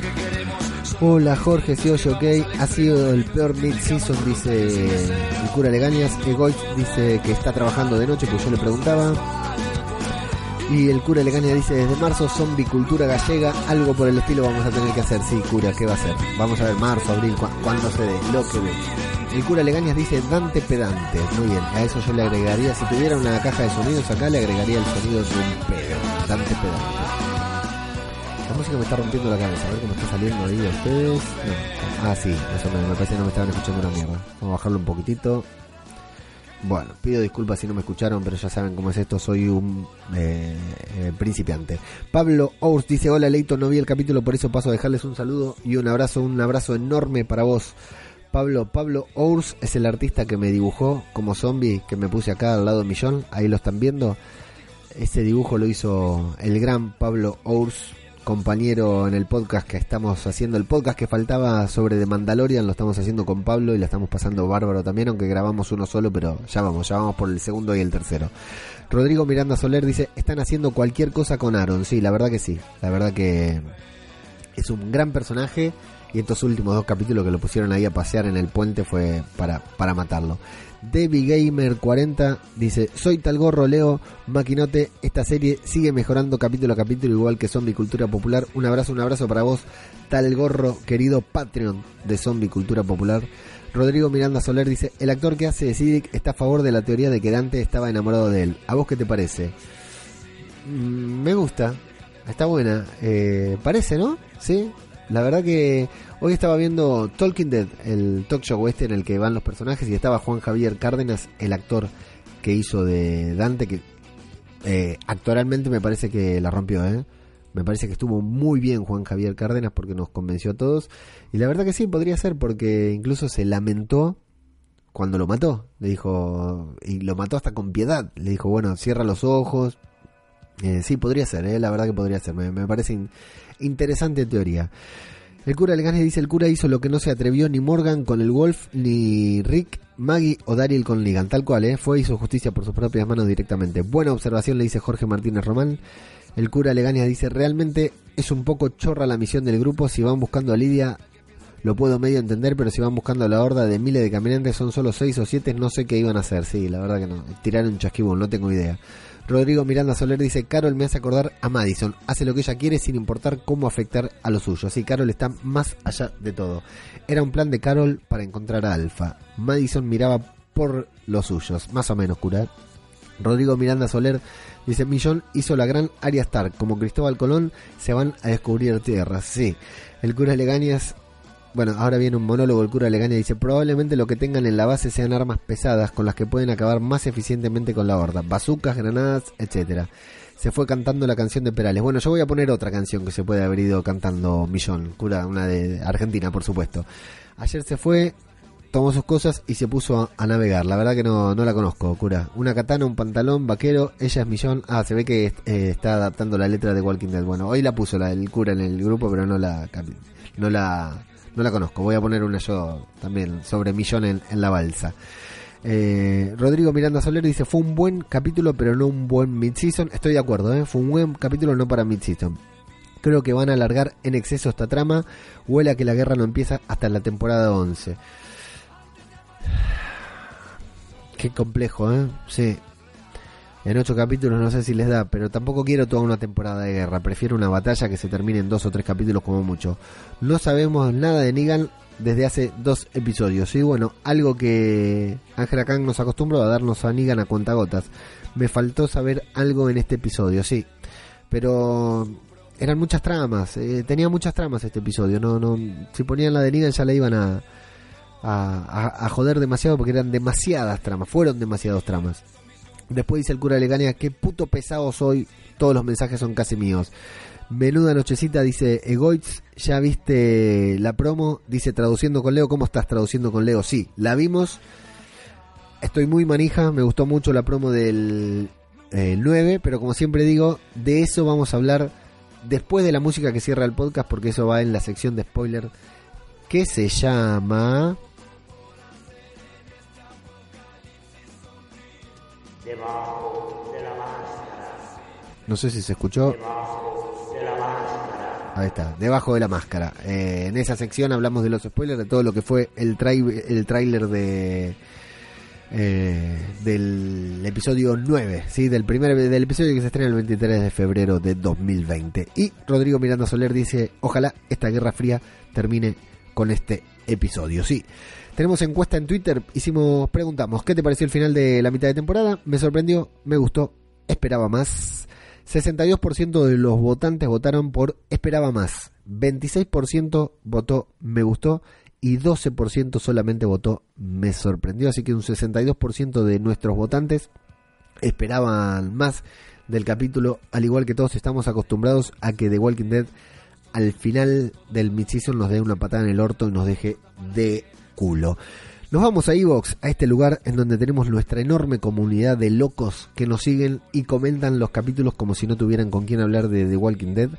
Hola Jorge, si oye ok, ha sido el peor mid-season, dice el cura Legañas. Egoich dice que está trabajando de noche, que yo le preguntaba. Y el cura Legañas dice, desde marzo, zombie cultura gallega, algo por el estilo vamos a tener que hacer. Sí, cura, ¿qué va a hacer? Vamos a ver, marzo, abril, cu cuando se dé, lo que ve. El cura Legañas dice Dante Pedante. Muy bien, a eso yo le agregaría, si tuviera una caja de sonidos acá, le agregaría el sonido de un pedo. Dante Pedante. Música me está rompiendo la cabeza, a ver cómo está saliendo ahí a ustedes. No. Ah, sí, eso me, me parece que no me estaban escuchando una mierda. Vamos a bajarlo un poquitito. Bueno, pido disculpas si no me escucharon, pero ya saben cómo es esto, soy un eh, eh, principiante. Pablo Ours dice, hola Leito, no vi el capítulo, por eso paso a dejarles un saludo y un abrazo, un abrazo enorme para vos. Pablo, Pablo Ours es el artista que me dibujó como zombie, que me puse acá al lado de Millón, ahí lo están viendo. Ese dibujo lo hizo el gran Pablo Ours, compañero en el podcast que estamos haciendo, el podcast que faltaba sobre The Mandalorian, lo estamos haciendo con Pablo y la estamos pasando bárbaro también, aunque grabamos uno solo, pero ya vamos, ya vamos por el segundo y el tercero. Rodrigo Miranda Soler dice, están haciendo cualquier cosa con Aaron, sí, la verdad que sí, la verdad que es un gran personaje y estos últimos dos capítulos que lo pusieron ahí a pasear en el puente fue para, para matarlo. Debbie Gamer 40 dice, soy tal gorro Leo, maquinote, esta serie sigue mejorando capítulo a capítulo igual que Zombie Cultura Popular. Un abrazo, un abrazo para vos, tal gorro, querido Patreon de Zombie Cultura Popular. Rodrigo Miranda Soler dice, el actor que hace de está a favor de la teoría de que Dante estaba enamorado de él. ¿A vos qué te parece? Mm, me gusta, está buena. Eh, parece, ¿no? Sí. La verdad que hoy estaba viendo Talking Dead, el talk show este en el que van los personajes y estaba Juan Javier Cárdenas, el actor que hizo de Dante, que eh, actualmente me parece que la rompió, ¿eh? Me parece que estuvo muy bien Juan Javier Cárdenas porque nos convenció a todos. Y la verdad que sí, podría ser porque incluso se lamentó cuando lo mató. Le dijo, y lo mató hasta con piedad. Le dijo, bueno, cierra los ojos. Eh, sí, podría ser, eh, la verdad que podría ser. Me, me parece interesante teoría. El cura Leganes dice, el cura hizo lo que no se atrevió ni Morgan con el Wolf, ni Rick, Maggie o Daryl con Ligan. Tal cual, ¿eh? Fue hizo justicia por sus propias manos directamente. Buena observación, le dice Jorge Martínez Román. El cura Leganes dice, realmente es un poco chorra la misión del grupo. Si van buscando a Lidia, lo puedo medio entender, pero si van buscando a la horda de miles de caminantes, son solo seis o siete, no sé qué iban a hacer. Sí, la verdad que no. Tirar un chasquibón, no tengo idea. Rodrigo Miranda Soler dice, Carol me hace acordar a Madison. Hace lo que ella quiere sin importar cómo afectar a los suyos. Sí, Carol está más allá de todo. Era un plan de Carol para encontrar a Alfa. Madison miraba por los suyos. Más o menos, cura. Rodrigo Miranda Soler dice, Millón hizo la gran Arya Stark. Como Cristóbal Colón se van a descubrir tierras. Sí. El cura Legañas bueno, ahora viene un monólogo, el cura Legaña dice, probablemente lo que tengan en la base sean armas pesadas con las que pueden acabar más eficientemente con la horda, bazucas, granadas, etcétera. Se fue cantando la canción de Perales. Bueno, yo voy a poner otra canción que se puede haber ido cantando Millón, cura, una de Argentina, por supuesto. Ayer se fue, tomó sus cosas y se puso a, navegar. La verdad que no, no la conozco, cura. Una katana, un pantalón, vaquero, ella es Millón. Ah, se ve que eh, está adaptando la letra de Walking Dead. Bueno, hoy la puso la, el cura en el grupo, pero no la, no la, no la conozco. Voy a poner una yo también sobre Millón en, en la balsa. Eh, Rodrigo Miranda Soler dice, fue un buen capítulo, pero no un buen mid-season. Estoy de acuerdo, ¿eh? fue un buen capítulo, no para mid-season. Creo que van a alargar en exceso esta trama. Huele a que la guerra no empieza hasta la temporada 11. Qué complejo, ¿eh? Sí. En ocho capítulos no sé si les da, pero tampoco quiero toda una temporada de guerra. Prefiero una batalla que se termine en dos o tres capítulos como mucho. No sabemos nada de Negan desde hace dos episodios. Y bueno, algo que Ángela Kang nos acostumbró a darnos a Negan a cuentagotas. Me faltó saber algo en este episodio, sí. Pero eran muchas tramas. eh, tenía muchas tramas este episodio. No, no, si ponían la de Negan ya la iban a, a, a- joder demasiado porque eran demasiadas tramas. Fueron demasiadas tramas. Después dice el cura Legaña, qué puto pesado soy. Todos los mensajes son casi míos. Menuda nochecita, dice Egoitz. ¿Ya viste la promo? Dice traduciendo con Leo. ¿Cómo estás traduciendo con Leo? Sí, la vimos. Estoy muy manija. Me gustó mucho la promo del eh, 9. Pero como siempre digo, de eso vamos a hablar después de la música que cierra el podcast. Porque eso va en la sección de spoiler. Que se llama... No sé si se escuchó. Ahí está, debajo de la máscara. Eh, en esa sección hablamos de los spoilers, de todo lo que fue el, trai- el tráiler de eh, del episodio 9, ¿sí? del primer del episodio que se estrena el 23 de febrero de 2020. Y Rodrigo Miranda Soler dice, ojalá esta Guerra Fría termine con este episodio. Sí, tenemos encuesta en Twitter, hicimos, preguntamos, ¿qué te pareció el final de la mitad de temporada? Me sorprendió, me gustó, esperaba más. 62% de los votantes votaron por esperaba más, 26% votó me gustó y 12% solamente votó me sorprendió, así que un 62% de nuestros votantes esperaban más del capítulo, al igual que todos estamos acostumbrados a que The Walking Dead al final del mid-season nos dé una patada en el orto y nos deje de culo. Nos vamos a Evox, a este lugar en donde tenemos nuestra enorme comunidad de locos que nos siguen y comentan los capítulos como si no tuvieran con quién hablar de The Walking Dead.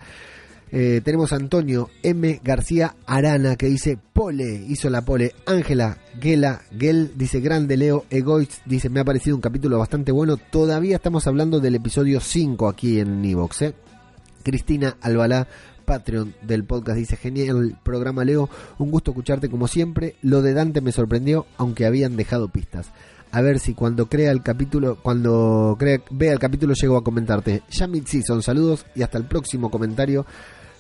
Eh, tenemos a Antonio M. García Arana que dice Pole, hizo la pole. Ángela Gela Gel dice Grande Leo Egoist dice me ha parecido un capítulo bastante bueno. Todavía estamos hablando del episodio 5 aquí en Evox. ¿eh? Cristina Albalá, Patreon del podcast, dice genial programa Leo, un gusto escucharte como siempre. Lo de Dante me sorprendió, aunque habían dejado pistas. A ver si cuando crea el capítulo, cuando crea, vea el capítulo llego a comentarte. Ya mid season, saludos y hasta el próximo comentario.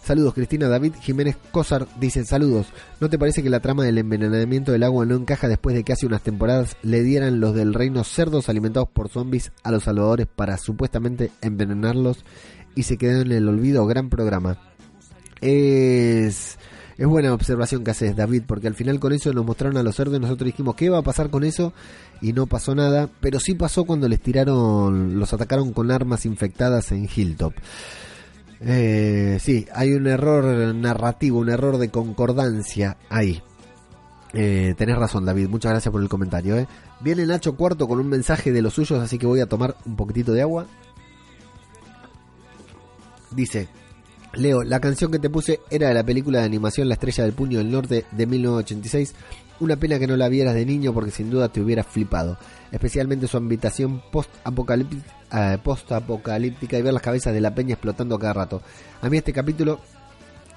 Saludos Cristina David Jiménez Cosar dice saludos. ¿No te parece que la trama del envenenamiento del agua no encaja después de que hace unas temporadas le dieran los del reino cerdos alimentados por zombies a los salvadores para supuestamente envenenarlos y se quedó en el olvido? Gran programa. Es, es buena observación que haces, David, porque al final con eso nos mostraron a los cerdos y nosotros dijimos, ¿qué va a pasar con eso? Y no pasó nada, pero sí pasó cuando les tiraron, los atacaron con armas infectadas en Hilltop. Eh, sí, hay un error narrativo, un error de concordancia ahí. Eh, tenés razón, David. Muchas gracias por el comentario. ¿eh? Viene Nacho Cuarto con un mensaje de los suyos, así que voy a tomar un poquitito de agua. Dice, Leo, la canción que te puse era de la película de animación La Estrella del Puño del Norte de 1986. Una pena que no la vieras de niño porque sin duda te hubieras flipado. Especialmente su habitación post-apocalíptica eh, post-apocalíptica y ver las cabezas de la peña explotando cada rato. A mí este capítulo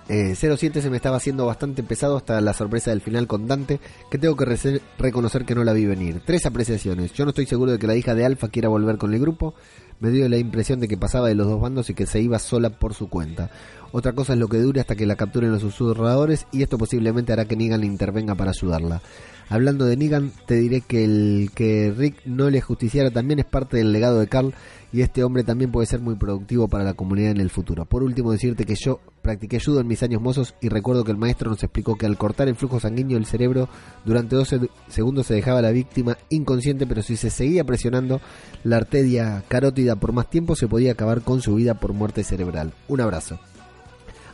eh, 07 se me estaba haciendo bastante pesado hasta la sorpresa del final con Dante, que tengo que re- reconocer que no la vi venir. Tres apreciaciones. Yo no estoy seguro de que la hija de Alfa quiera volver con el grupo. Me dio la impresión de que pasaba de los dos bandos y que se iba sola por su cuenta. Otra cosa es lo que dure hasta que la capturen los susurradores y esto posiblemente hará que Negan intervenga para ayudarla. Hablando de Negan, te diré que el que Rick no le justiciara también es parte del legado de Carl y este hombre también puede ser muy productivo para la comunidad en el futuro. Por último, decirte que yo practiqué judo en mis años mozos y recuerdo que el maestro nos explicó que al cortar el flujo sanguíneo del cerebro, durante 12 segundos se dejaba la víctima inconsciente, pero si se seguía presionando la arteria carótida por más tiempo, se podía acabar con su vida por muerte cerebral. Un abrazo.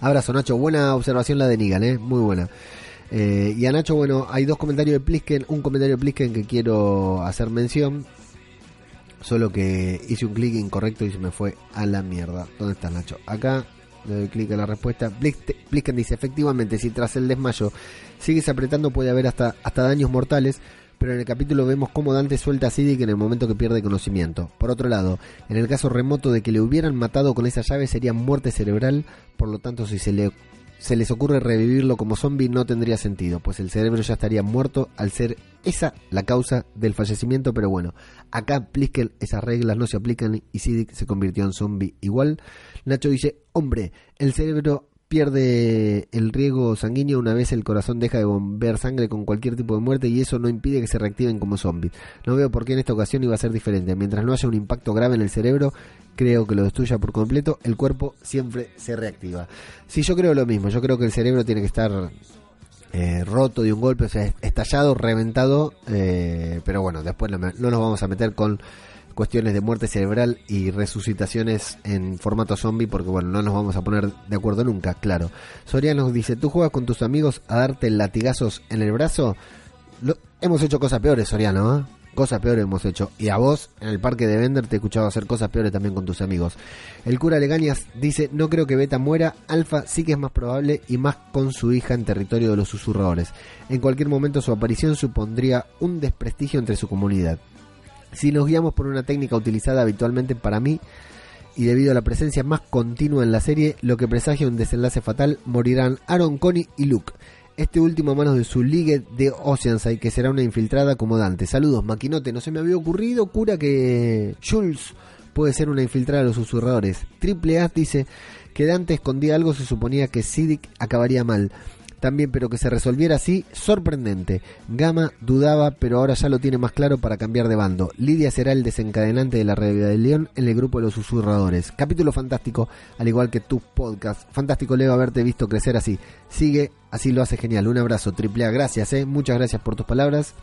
Abrazo, Nacho. Buena observación la de Negan, ¿eh? Muy buena. Eh, y a Nacho, bueno, hay dos comentarios de Plisken, un comentario de Plisken que quiero hacer mención. Solo que hice un clic incorrecto y se me fue a la mierda. ¿Dónde está Nacho? Acá le doy clic a la respuesta. Plis- Plisken dice, efectivamente, si tras el desmayo sigues apretando puede haber hasta, hasta daños mortales. Pero en el capítulo vemos cómo Dante suelta a Siddiq en el momento que pierde conocimiento. Por otro lado, en el caso remoto de que le hubieran matado con esa llave sería muerte cerebral, por lo tanto si se le se les ocurre revivirlo como zombie no tendría sentido, pues el cerebro ya estaría muerto al ser esa la causa del fallecimiento, pero bueno, acá Plisken esas reglas no se aplican y Siddiq se convirtió en zombie igual. Nacho dice, hombre, el cerebro pierde el riego sanguíneo una vez el corazón deja de bombear sangre con cualquier tipo de muerte y eso no impide que se reactiven como zombies. No veo por qué en esta ocasión iba a ser diferente. Mientras no haya un impacto grave en el cerebro, creo que lo destruya por completo, el cuerpo siempre se reactiva. Sí, yo creo lo mismo. Yo creo que el cerebro tiene que estar eh, roto de un golpe, o sea, estallado, reventado. eh, pero bueno, después no, no nos vamos a meter con cuestiones de muerte cerebral y resucitaciones en formato zombie porque bueno, no nos vamos a poner de acuerdo nunca, claro. Soriano dice, ¿tú juegas con tus amigos a darte latigazos en el brazo? Lo- hemos hecho cosas peores, Soriano, ¿eh? Cosas peores hemos hecho. Y a vos, en el parque de Bender, te he escuchado hacer cosas peores también con tus amigos. El cura Legañas dice, no creo que Beta muera, Alfa sí que es más probable y más con su hija en territorio de los susurradores. En cualquier momento su aparición supondría un desprestigio entre su comunidad. Si nos guiamos por una técnica utilizada habitualmente para mí, y debido a la presencia más continua en la serie, lo que presagia un desenlace fatal, morirán Aaron, Connie y Luke. Este último a manos de su ligue de Oceanside, que será una infiltrada como Dante. Saludos, maquinote. No se me había ocurrido, cura, que Jules puede ser una infiltrada de los susurradores. Triple A dice que Dante escondía algo, se suponía que Siddiq acabaría mal. También, pero que se resolviera así, sorprendente. Gama dudaba, pero ahora ya lo tiene más claro para cambiar de bando. Lidia será el desencadenante de la rebelión en el grupo de los susurradores. Capítulo fantástico, al igual que tu podcast. Fantástico, Leo, haberte visto crecer así. Sigue, así lo hace genial. Un abrazo, triple A. Gracias, eh. Muchas gracias por tus palabras.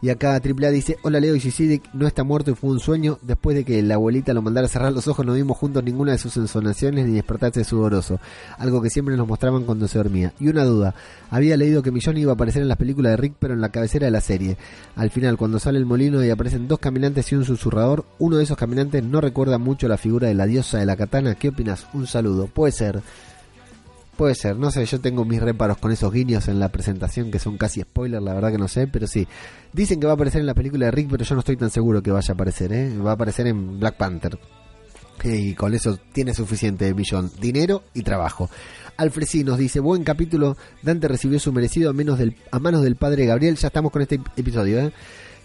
Y acá AAA dice, hola Leo y Siddiq no está muerto y fue un sueño. Después de que la abuelita lo mandara a cerrar los ojos no vimos juntos ninguna de sus ensonaciones ni despertarse sudoroso. Algo que siempre nos mostraban cuando se dormía. Y una duda, había leído que Millón iba a aparecer en las películas de Rick pero en la cabecera de la serie. Al final cuando sale el molino y aparecen dos caminantes y un susurrador, uno de esos caminantes no recuerda mucho la figura de la diosa de la katana. ¿Qué opinas? Un saludo. Puede ser. Puede ser, no sé, yo tengo mis reparos con esos guiños en la presentación que son casi spoiler, la verdad que no sé, pero sí. Dicen que va a aparecer en la película de Rick, pero yo no estoy tan seguro que vaya a aparecer, ¿eh? Va a aparecer en Black Panther. Y con eso tiene suficiente millón, dinero y trabajo. Alfresi nos dice, buen capítulo, Dante recibió su merecido a, a manos del padre Gabriel, ya estamos con este episodio, ¿eh?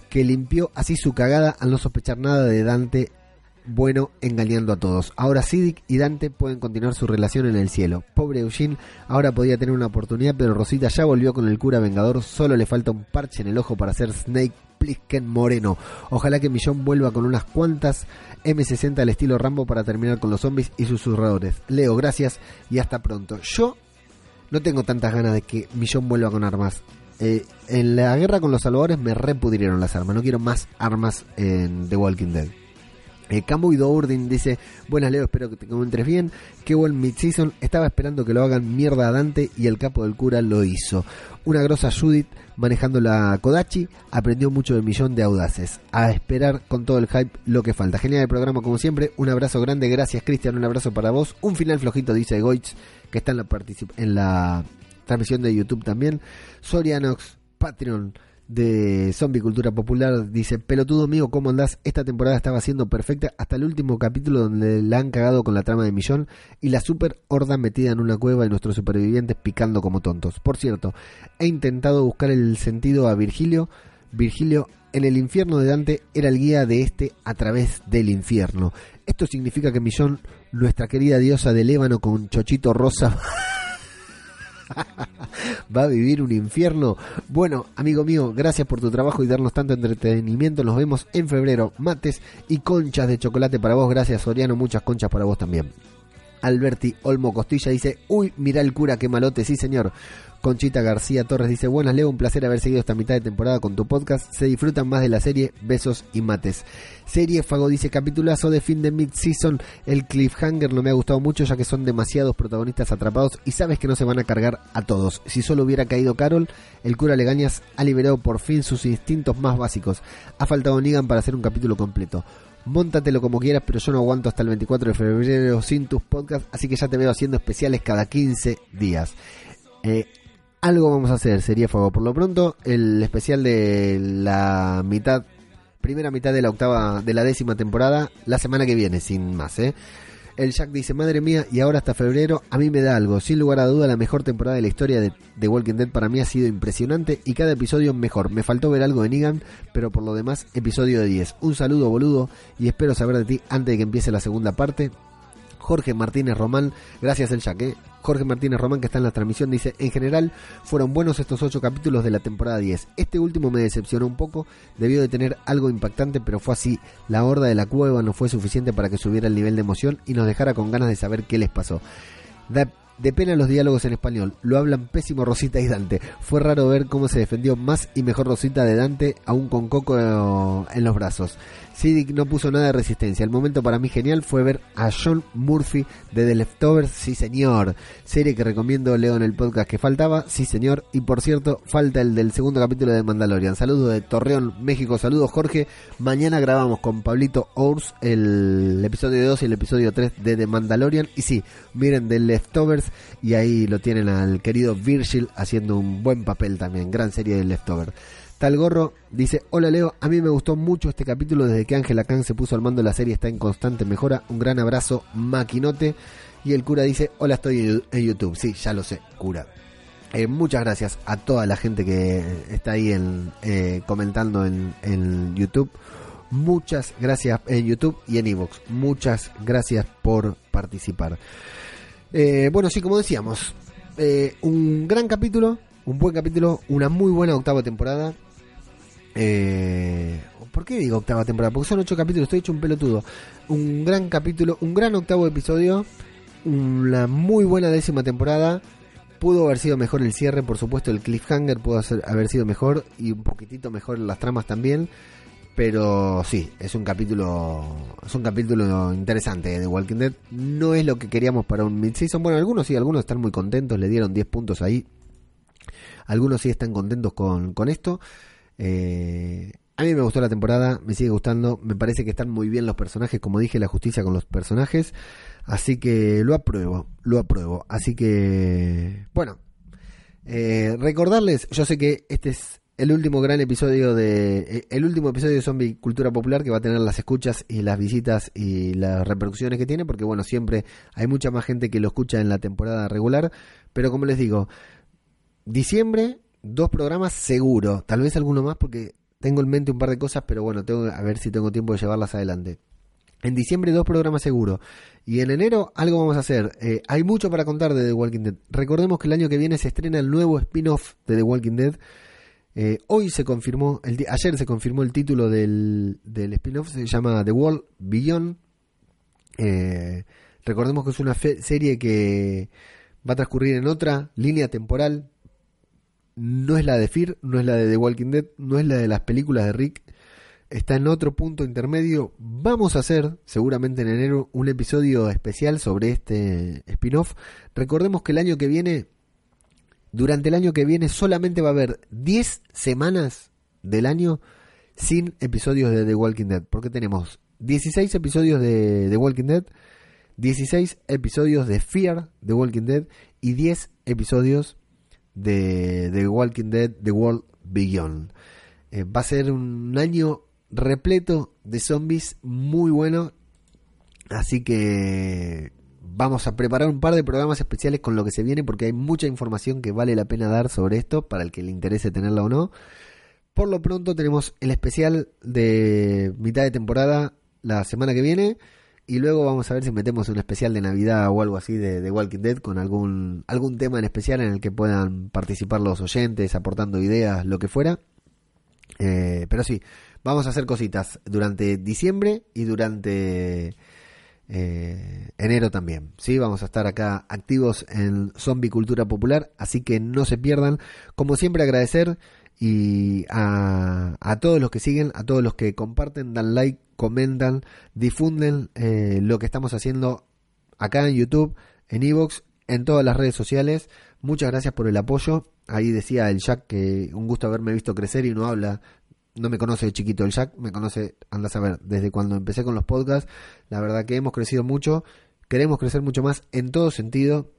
que limpió así su cagada al no sospechar nada de Dante bueno engañando a todos. Ahora Siddiq y Dante pueden continuar su relación en el cielo. Pobre Eugene, ahora podía tener una oportunidad, pero Rosita ya volvió con el cura vengador, solo le falta un parche en el ojo para ser Snake Plissken Moreno. Ojalá que Millón vuelva con unas cuantas M60 al estilo Rambo para terminar con los zombies y susurradores. Leo, gracias y hasta pronto. Yo no tengo tantas ganas de que Millón vuelva con armas. Eh, en la guerra con los salvadores me repudrieron las armas. No quiero más armas en The Walking Dead. Eh, Dourdin dice, buenas Leo, espero que te encuentres bien. Qué buen mid-season. Estaba esperando que lo hagan mierda a Dante y el capo del cura lo hizo. Una grosa Judith manejando la Kodachi aprendió mucho del millón de audaces. A esperar con todo el hype lo que falta. Genial el programa como siempre. Un abrazo grande. Gracias Cristian. Un abrazo para vos. Un final flojito dice Goitz que está en la, en la transmisión de YouTube también. Sorianox, Patreon de Zombie Cultura Popular dice, pelotudo mío, ¿cómo andás? Esta temporada estaba siendo perfecta hasta el último capítulo donde la han cagado con la trama de Millón y la super horda metida en una cueva y nuestros supervivientes picando como tontos. Por cierto, he intentado buscar el sentido a Virgilio. Virgilio en el infierno de Dante era el guía de este a través del infierno. Esto significa que Millón, nuestra querida diosa del ébano con chochito rosa, <laughs> <laughs> va a vivir un infierno. Bueno, amigo mío, gracias por tu trabajo y darnos tanto entretenimiento. Nos vemos en febrero. Mates y conchas de chocolate para vos. Gracias, Soriano. Muchas conchas para vos también. Alberti Olmo Costilla dice, uy, mirá el cura, qué malote, sí señor. Conchita García Torres dice, buenas Leo, un placer haber seguido esta mitad de temporada con tu podcast. Se disfrutan más de la serie, besos y mates. Serie Fago dice, capitulazo de fin de mid-season. El cliffhanger no me ha gustado mucho ya que son demasiados protagonistas atrapados y sabes que no se van a cargar a todos. Si solo hubiera caído Carol, el cura Legañas ha liberado por fin sus instintos más básicos. Ha faltado Negan para hacer un capítulo completo. Móntatelo como quieras, pero yo no aguanto hasta el 24 de febrero sin tus podcasts, así que ya te veo haciendo especiales cada 15 días. Eh, algo vamos a hacer, sería fuego. Por lo pronto, el especial de la mitad, primera mitad de la octava, de la décima temporada, la semana que viene, sin más, ¿eh? El Jack dice, madre mía, y ahora hasta febrero, a mí me da algo. Sin lugar a duda, la mejor temporada de la historia de, de Walking Dead para mí ha sido impresionante y cada episodio mejor. Me faltó ver algo de Negan, pero por lo demás, episodio de 10. Un saludo, boludo, y espero saber de ti antes de que empiece la segunda parte. Jorge Martínez Román, gracias el Jack, ¿eh? Jorge Martínez Román que está en la transmisión dice, en general fueron buenos estos ocho capítulos de la temporada 10. Este último me decepcionó un poco, debió de tener algo impactante, pero fue así. La horda de la cueva no fue suficiente para que subiera el nivel de emoción y nos dejara con ganas de saber qué les pasó. Da de pena los diálogos en español, lo hablan pésimo Rosita y Dante. Fue raro ver cómo se defendió más y mejor Rosita de Dante, aún con Coco en los brazos. Siddick no puso nada de resistencia. El momento para mí genial fue ver a John Murphy de The Leftovers, sí señor. Serie que recomiendo Leo en el podcast que faltaba, sí señor. Y por cierto, falta el del segundo capítulo de Mandalorian. Saludos de Torreón, México. Saludos Jorge. Mañana grabamos con Pablito Ours el episodio 2 y el episodio 3 de The Mandalorian. Y sí, miren The Leftovers y ahí lo tienen al querido Virgil haciendo un buen papel también. Gran serie de Leftovers. Tal Gorro dice, hola Leo, a mí me gustó mucho este capítulo desde que Ángela Khan se puso al mando de la serie, está en constante mejora, un gran abrazo, maquinote. Y el cura dice, hola, estoy en YouTube. Sí, ya lo sé, cura. Eh, muchas gracias a toda la gente que está ahí en, eh, comentando en, en, YouTube. Muchas gracias en YouTube y en Evox. Muchas gracias por participar. Eh, bueno, sí, como decíamos, un gran capítulo, un buen capítulo, una muy buena octava temporada. Eh, ¿Por qué digo octava temporada? Porque son ocho capítulos, estoy hecho un pelotudo. Un gran capítulo, un gran octavo episodio, una muy buena décima temporada. Pudo haber sido mejor el cierre, por supuesto, el cliffhanger pudo haber sido mejor y un poquitito mejor las tramas también. Pero sí, es un capítulo es un capítulo interesante de Walking Dead. No es lo que queríamos para un mid-season. Bueno, algunos sí, algunos están muy contentos, le dieron 10 puntos ahí. Algunos sí están contentos con, con esto. Eh, a mí me gustó la temporada, me sigue gustando, me parece que están muy bien los personajes, como dije, la justicia con los personajes, así que lo apruebo, lo apruebo. Así que, bueno, eh, recordarles, yo sé que este es el último gran episodio de, el último episodio de Zombie Cultura Popular que va a tener las escuchas y las visitas y las repercusiones que tiene, porque bueno, siempre hay mucha más gente que lo escucha en la temporada regular, pero como les digo, diciembre dos programas seguro, tal vez alguno más porque tengo en mente un par de cosas, pero bueno, tengo a ver si tengo tiempo de llevarlas adelante. En diciembre dos programas seguro. Y en enero algo vamos a hacer. Eh, hay mucho para contar de The Walking Dead. Recordemos que el año que viene se estrena el nuevo spin-off de The Walking Dead. Eh, hoy se confirmó, el ayer se confirmó el título del, del spin-off, se llama The World Beyond. Eh, recordemos que es una serie que va a transcurrir en otra línea temporal, no es la de Fear, no es la de The Walking Dead, no es la de las películas de Rick, está en otro punto intermedio. Vamos a hacer, seguramente en enero, un episodio especial sobre este spin-off. Recordemos que el año que viene, durante el año que viene, solamente va a haber 10 semanas del año sin episodios de The Walking Dead. Porque tenemos 16 episodios de The Walking Dead, 16 episodios de Fear The Walking Dead y 10 episodios de The Walking Dead The World Beyond. Eh, va a ser un año repleto de zombies muy bueno. Así que vamos a preparar un par de programas especiales con lo que se viene porque hay mucha información que vale la pena dar sobre esto para el que le interese tenerla o no. Por lo pronto tenemos el especial de mitad de temporada la semana que viene y luego vamos a ver si metemos un especial de Navidad o algo así de, Walking Dead con algún, algún tema en especial en el que puedan participar los oyentes aportando ideas, lo que fuera. Eh, pero sí, vamos a hacer cositas durante diciembre y durante eh, enero también. ¿sí? Vamos a estar acá activos en Zombie Cultura Popular, así que no se pierdan. Como siempre agradecer y a, a todos los que siguen, a todos los que comparten, dan like, comentan, difunden eh, lo que estamos haciendo acá en YouTube, en Evox, en todas las redes sociales. Muchas gracias por el apoyo. Ahí decía el Jack que un gusto haberme visto crecer y no habla no me conoce de chiquito el Jack, me conoce, anda a saber, desde cuando empecé con los podcasts, la verdad que hemos crecido mucho, queremos crecer mucho más en todo sentido,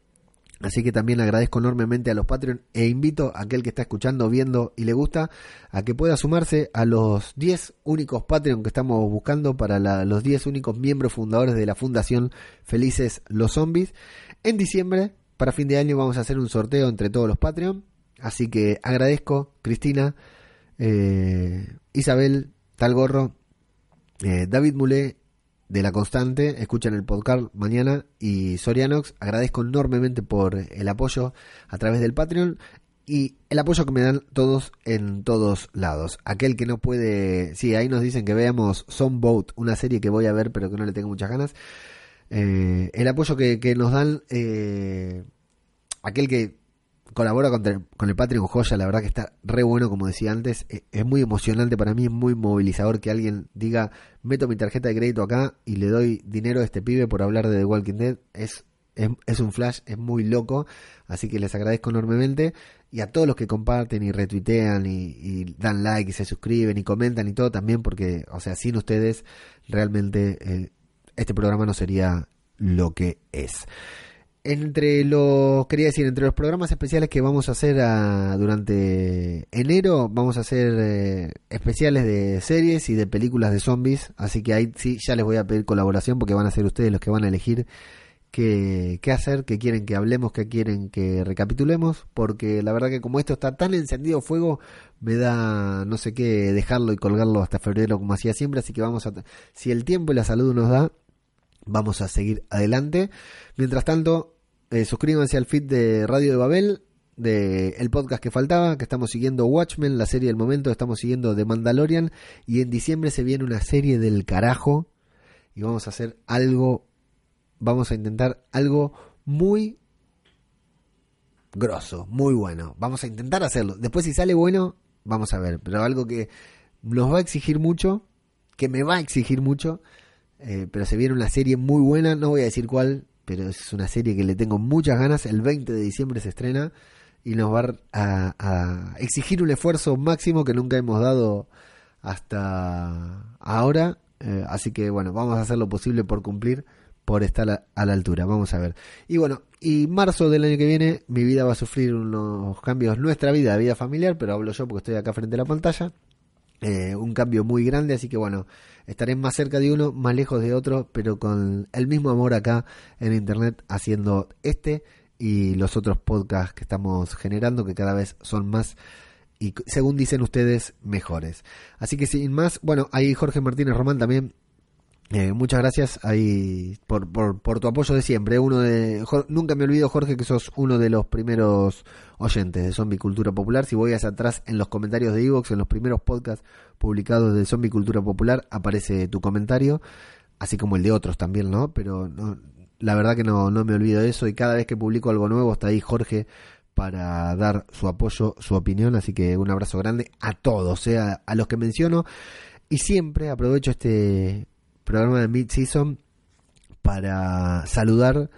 así que también agradezco enormemente a los Patreon e invito a aquel que está escuchando, viendo y le gusta, a que pueda sumarse a los 10 únicos Patreon que estamos buscando para los 10 únicos miembros fundadores de la Fundación Felices los Zombies. En diciembre, para fin de año, vamos a hacer un sorteo entre todos los Patreon, así que agradezco, Cristina, eh, Isabel Talgorro, eh, David Mulé de La Constante, escuchan el podcast mañana y Sorianox, agradezco enormemente por el apoyo a través del Patreon y el apoyo que me dan todos en todos lados. Aquel que no puede, sí, ahí nos dicen que veamos Boat, una serie que voy a ver pero que no le tengo muchas ganas. Eh, el apoyo que, que nos dan, eh, aquel que colabora con, con, el Patreon Joya, la verdad que está re bueno, como decía antes, e, es, muy emocionante para mí, es muy movilizador que alguien diga, meto mi tarjeta de crédito acá y le doy dinero a este pibe por hablar de The Walking Dead, es, es, un flash, es muy loco, así que les agradezco enormemente. Y a todos los que comparten y retuitean y, dan like y se suscriben y comentan y todo también, porque, o sea, sin ustedes realmente eh, este programa no sería lo que es entre los, quería decir, entre los programas especiales que vamos a hacer ah, durante enero, vamos a hacer eh, especiales de series y de películas de zombies, así que ahí sí ya les voy a pedir colaboración porque van a ser ustedes los que van a elegir qué, qué hacer, qué quieren que hablemos, qué quieren que recapitulemos, porque la verdad que como esto está tan encendido fuego, me da no sé qué dejarlo y colgarlo hasta febrero como hacía siempre, así que vamos a, si el tiempo y la salud nos da, vamos a seguir adelante. Mientras tanto, eh, suscríbanse al feed de Radio de Babel, de el podcast que faltaba, que estamos siguiendo Watchmen, la serie del momento, estamos siguiendo The Mandalorian y en diciembre se viene una serie del carajo y vamos a hacer algo, vamos a intentar algo muy grosso, muy bueno. Vamos a intentar hacerlo. Después si sale bueno, vamos a ver, pero algo que nos va a exigir mucho, que me va a exigir mucho, eh, pero se viene una serie muy buena, no voy a decir cuál, pero es una serie que le tengo muchas ganas. El 20 de diciembre se estrena y nos va a, exigir un esfuerzo máximo que nunca hemos dado hasta ahora. Eh, así que bueno, vamos a hacer lo posible por cumplir, por estar a, la altura. Vamos a ver. Y bueno, y marzo del año que viene mi vida va a sufrir unos cambios, nuestra vida, vida familiar, pero hablo yo porque estoy acá frente a la pantalla. Eh, un cambio muy grande, así que bueno, estaré más cerca de uno, más lejos de otro, pero con el mismo amor acá en internet haciendo este y los otros podcasts que estamos generando, que cada vez son más y según dicen ustedes, mejores. Así que sin más, bueno, ahí Jorge Martínez Román también eh, muchas gracias ahí por, por, tu apoyo de siempre. Uno de, nunca me olvido, Jorge, que sos uno de los primeros oyentes de Zombie Cultura Popular. Si voy hacia atrás en los comentarios de Evox, en los primeros podcasts publicados de Zombie Cultura Popular, aparece tu comentario, así como el de otros también, ¿no? Pero no, la verdad que no, no me olvido de eso y cada vez que publico algo nuevo está ahí Jorge para dar su apoyo, su opinión. Así que un abrazo grande a todos, sea, eh, a los que menciono Y siempre aprovecho este programa de Mid-Season para saludar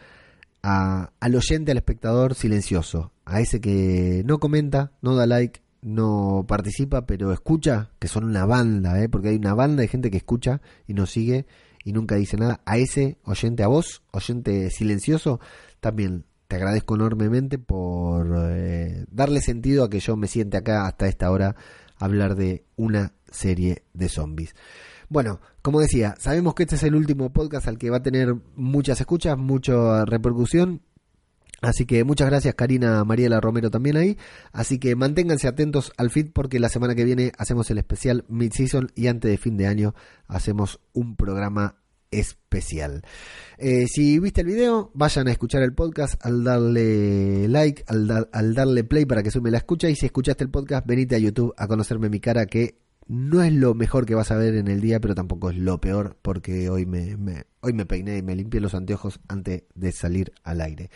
a, al oyente, al espectador silencioso, a ese que no comenta, no da like, no participa, pero escucha, que son una banda, ¿eh? porque hay una banda de gente que escucha y nos sigue y nunca dice nada. A ese oyente, a vos, oyente silencioso, también te agradezco enormemente por eh, darle sentido a que yo me siente acá hasta esta hora a hablar de una serie de zombies. Bueno, como decía, sabemos que este es el último podcast al que va a tener muchas escuchas, mucha repercusión. Así que muchas gracias Karina Mariela Romero también ahí. Así que manténganse atentos al feed porque la semana que viene hacemos el especial mid-season y antes de fin de año hacemos un programa especial. Eh, si viste el video, vayan a escuchar el podcast al darle like, al, al darle play para que sume la escucha. Y si escuchaste el podcast, venite a YouTube a conocerme mi cara que no es lo mejor que vas a ver en el día, pero tampoco es lo peor porque hoy me, hoy me peiné y me limpié los anteojos antes de salir al aire.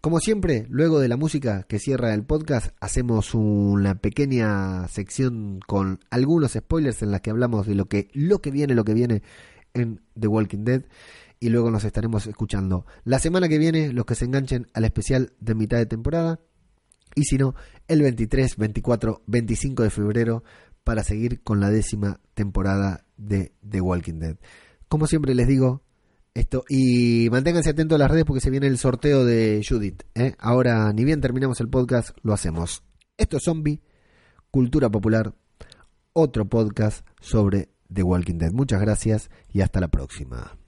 Como siempre, luego de la música que cierra el podcast, hacemos una pequeña sección con algunos spoilers en las que hablamos de lo que, lo que viene, lo que viene en The Walking Dead y luego nos estaremos escuchando la semana que viene los que se enganchen al especial de mitad de temporada y si no el 23, 24, 25 de febrero para seguir con la décima temporada de The Walking Dead. Como siempre les digo, esto y manténganse atentos a las redes porque se viene el sorteo de Judith. ¿eh? Ahora, ni bien terminamos el podcast, lo hacemos. Esto es Zombie, Cultura Popular, otro podcast sobre The Walking Dead. Muchas gracias y hasta la próxima.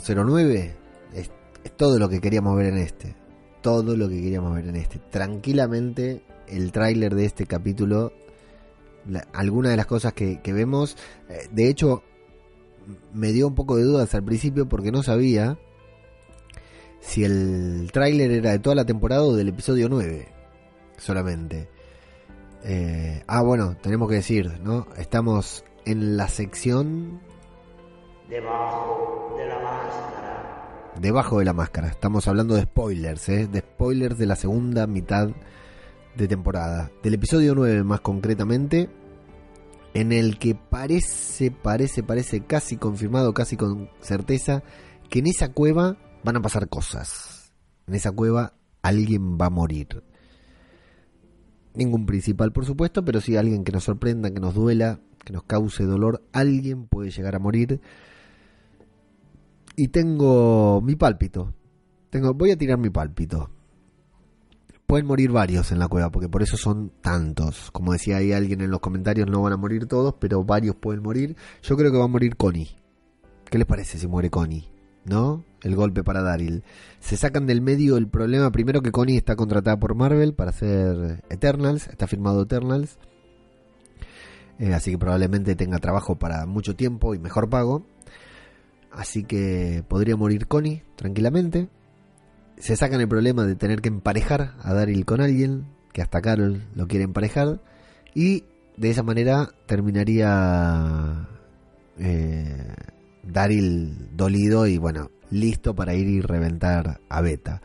10x09 es, es todo lo que queríamos ver en este. Todo lo que queríamos ver en este. Tranquilamente, el tráiler de este capítulo, algunas de las cosas que, que vemos, eh, de hecho, me dio un poco de dudas al principio porque no sabía si el tráiler era de toda la temporada o del episodio 9 solamente. Eh, ah, bueno, tenemos que decir, ¿no? Estamos en la sección Debajo de la máscara. debajo de la máscara. Estamos hablando de spoilers, ¿eh? De spoilers de la segunda mitad de temporada. Del episodio 9 más concretamente. En el que parece, parece, parece casi confirmado, casi con certeza, que en esa cueva van a pasar cosas. En esa cueva alguien va a morir. Ningún principal, por supuesto, pero sí alguien que nos sorprenda, que nos duela, que nos cause dolor. Alguien puede llegar a morir y tengo mi pálpito. Tengo, voy a tirar mi pálpito. Pueden morir varios en la cueva, porque por eso son tantos. Como decía ahí alguien en los comentarios, no van a morir todos, pero varios pueden morir. Yo creo que va a morir Connie. ¿Qué les parece si muere Connie? ¿No? El golpe para Daryl. Se sacan del medio el problema. Primero que Connie está contratada por Marvel para hacer Eternals. Está firmado Eternals. Eh, así que probablemente tenga trabajo para mucho tiempo y mejor pago. Así que podría morir Connie tranquilamente. Se sacan el problema de tener que emparejar a Daryl con alguien, que hasta Carol lo quiere emparejar. Y de esa manera terminaría eh, Daryl dolido y bueno, listo para ir y reventar a Beta.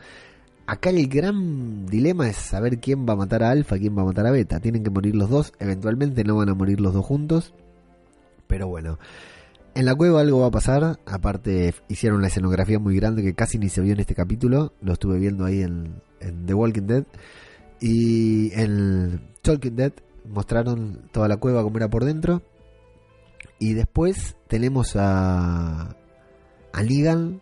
Acá el gran dilema es saber quién va a matar a Alpha, quién va a matar a Beta. Tienen que morir los dos, eventualmente no van a morir los dos juntos. Pero bueno, en la cueva algo va a pasar. Aparte, hicieron una escenografía muy grande que casi ni se vio en este capítulo. Lo estuve viendo ahí en, The Walking Dead. Y en Talking Dead mostraron toda la cueva como era por dentro. Y después tenemos a. a Negan.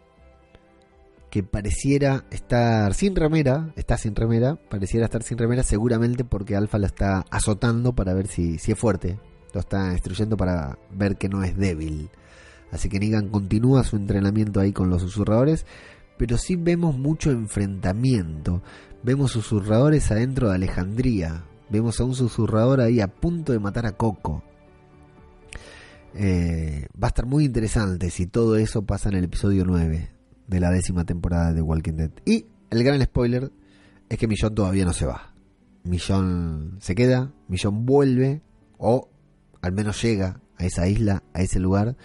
Que pareciera estar sin remera. Está sin remera. Pareciera estar sin remera. Seguramente porque Alpha la está azotando para ver si, si es fuerte. Lo está destruyendo para ver que no es débil. Así que Negan continúa su entrenamiento ahí con los susurradores. Pero sí vemos mucho enfrentamiento. Vemos susurradores adentro de Alejandría. Vemos a un susurrador ahí a punto de matar a Coco. Eh, va a estar muy interesante si todo eso pasa en el episodio 9 de la décima temporada de Walking Dead. Y el gran spoiler es que Millón todavía no se va. Millón se queda, Millón vuelve o al menos llega a esa isla, a ese lugar.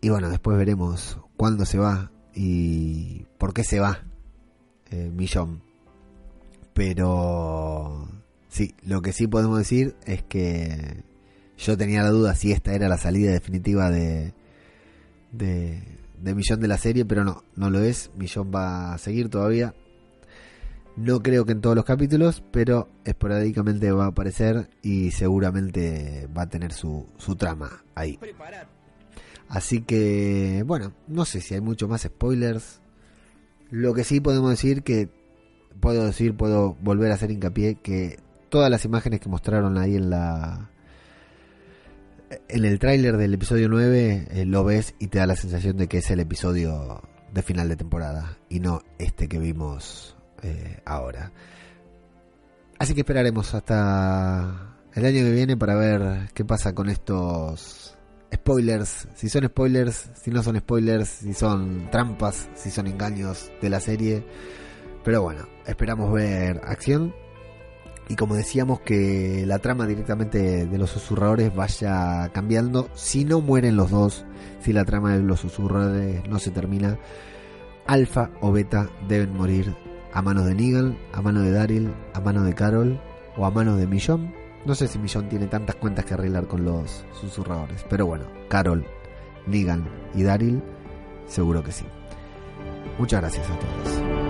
Y bueno, después veremos cuándo se va y por qué se va eh, Millón. Pero sí, lo que sí podemos decir es que yo tenía la duda si esta era la salida definitiva de, de, Millón de la serie, pero no, no lo es. Millón va a seguir todavía. No creo que en todos los capítulos, pero esporádicamente va a aparecer y seguramente va a tener su, su trama ahí. Así que, bueno, no sé si hay mucho más spoilers. Lo que sí podemos decir que, puedo decir, puedo volver a hacer hincapié que todas las imágenes que mostraron ahí en la... En el tráiler del episodio 9 eh, lo ves y te da la sensación de que es el episodio de final de temporada y no este que vimos eh, ahora. Así que esperaremos hasta el año que viene para ver qué pasa con estos spoilers, si son spoilers, si no son spoilers, si son trampas, si son engaños de la serie. Pero bueno, esperamos ver acción. Y como decíamos que la trama directamente de los susurradores vaya cambiando, si no mueren los dos, si la trama de los susurradores no se termina, Alfa o Beta deben morir a manos de Negan, a manos de Daryl, a manos de Carol o a manos de Millón. No sé si Millón tiene tantas cuentas que arreglar con los susurradores, pero bueno, Carol, Negan y Daryl, seguro que sí. Muchas gracias a todos.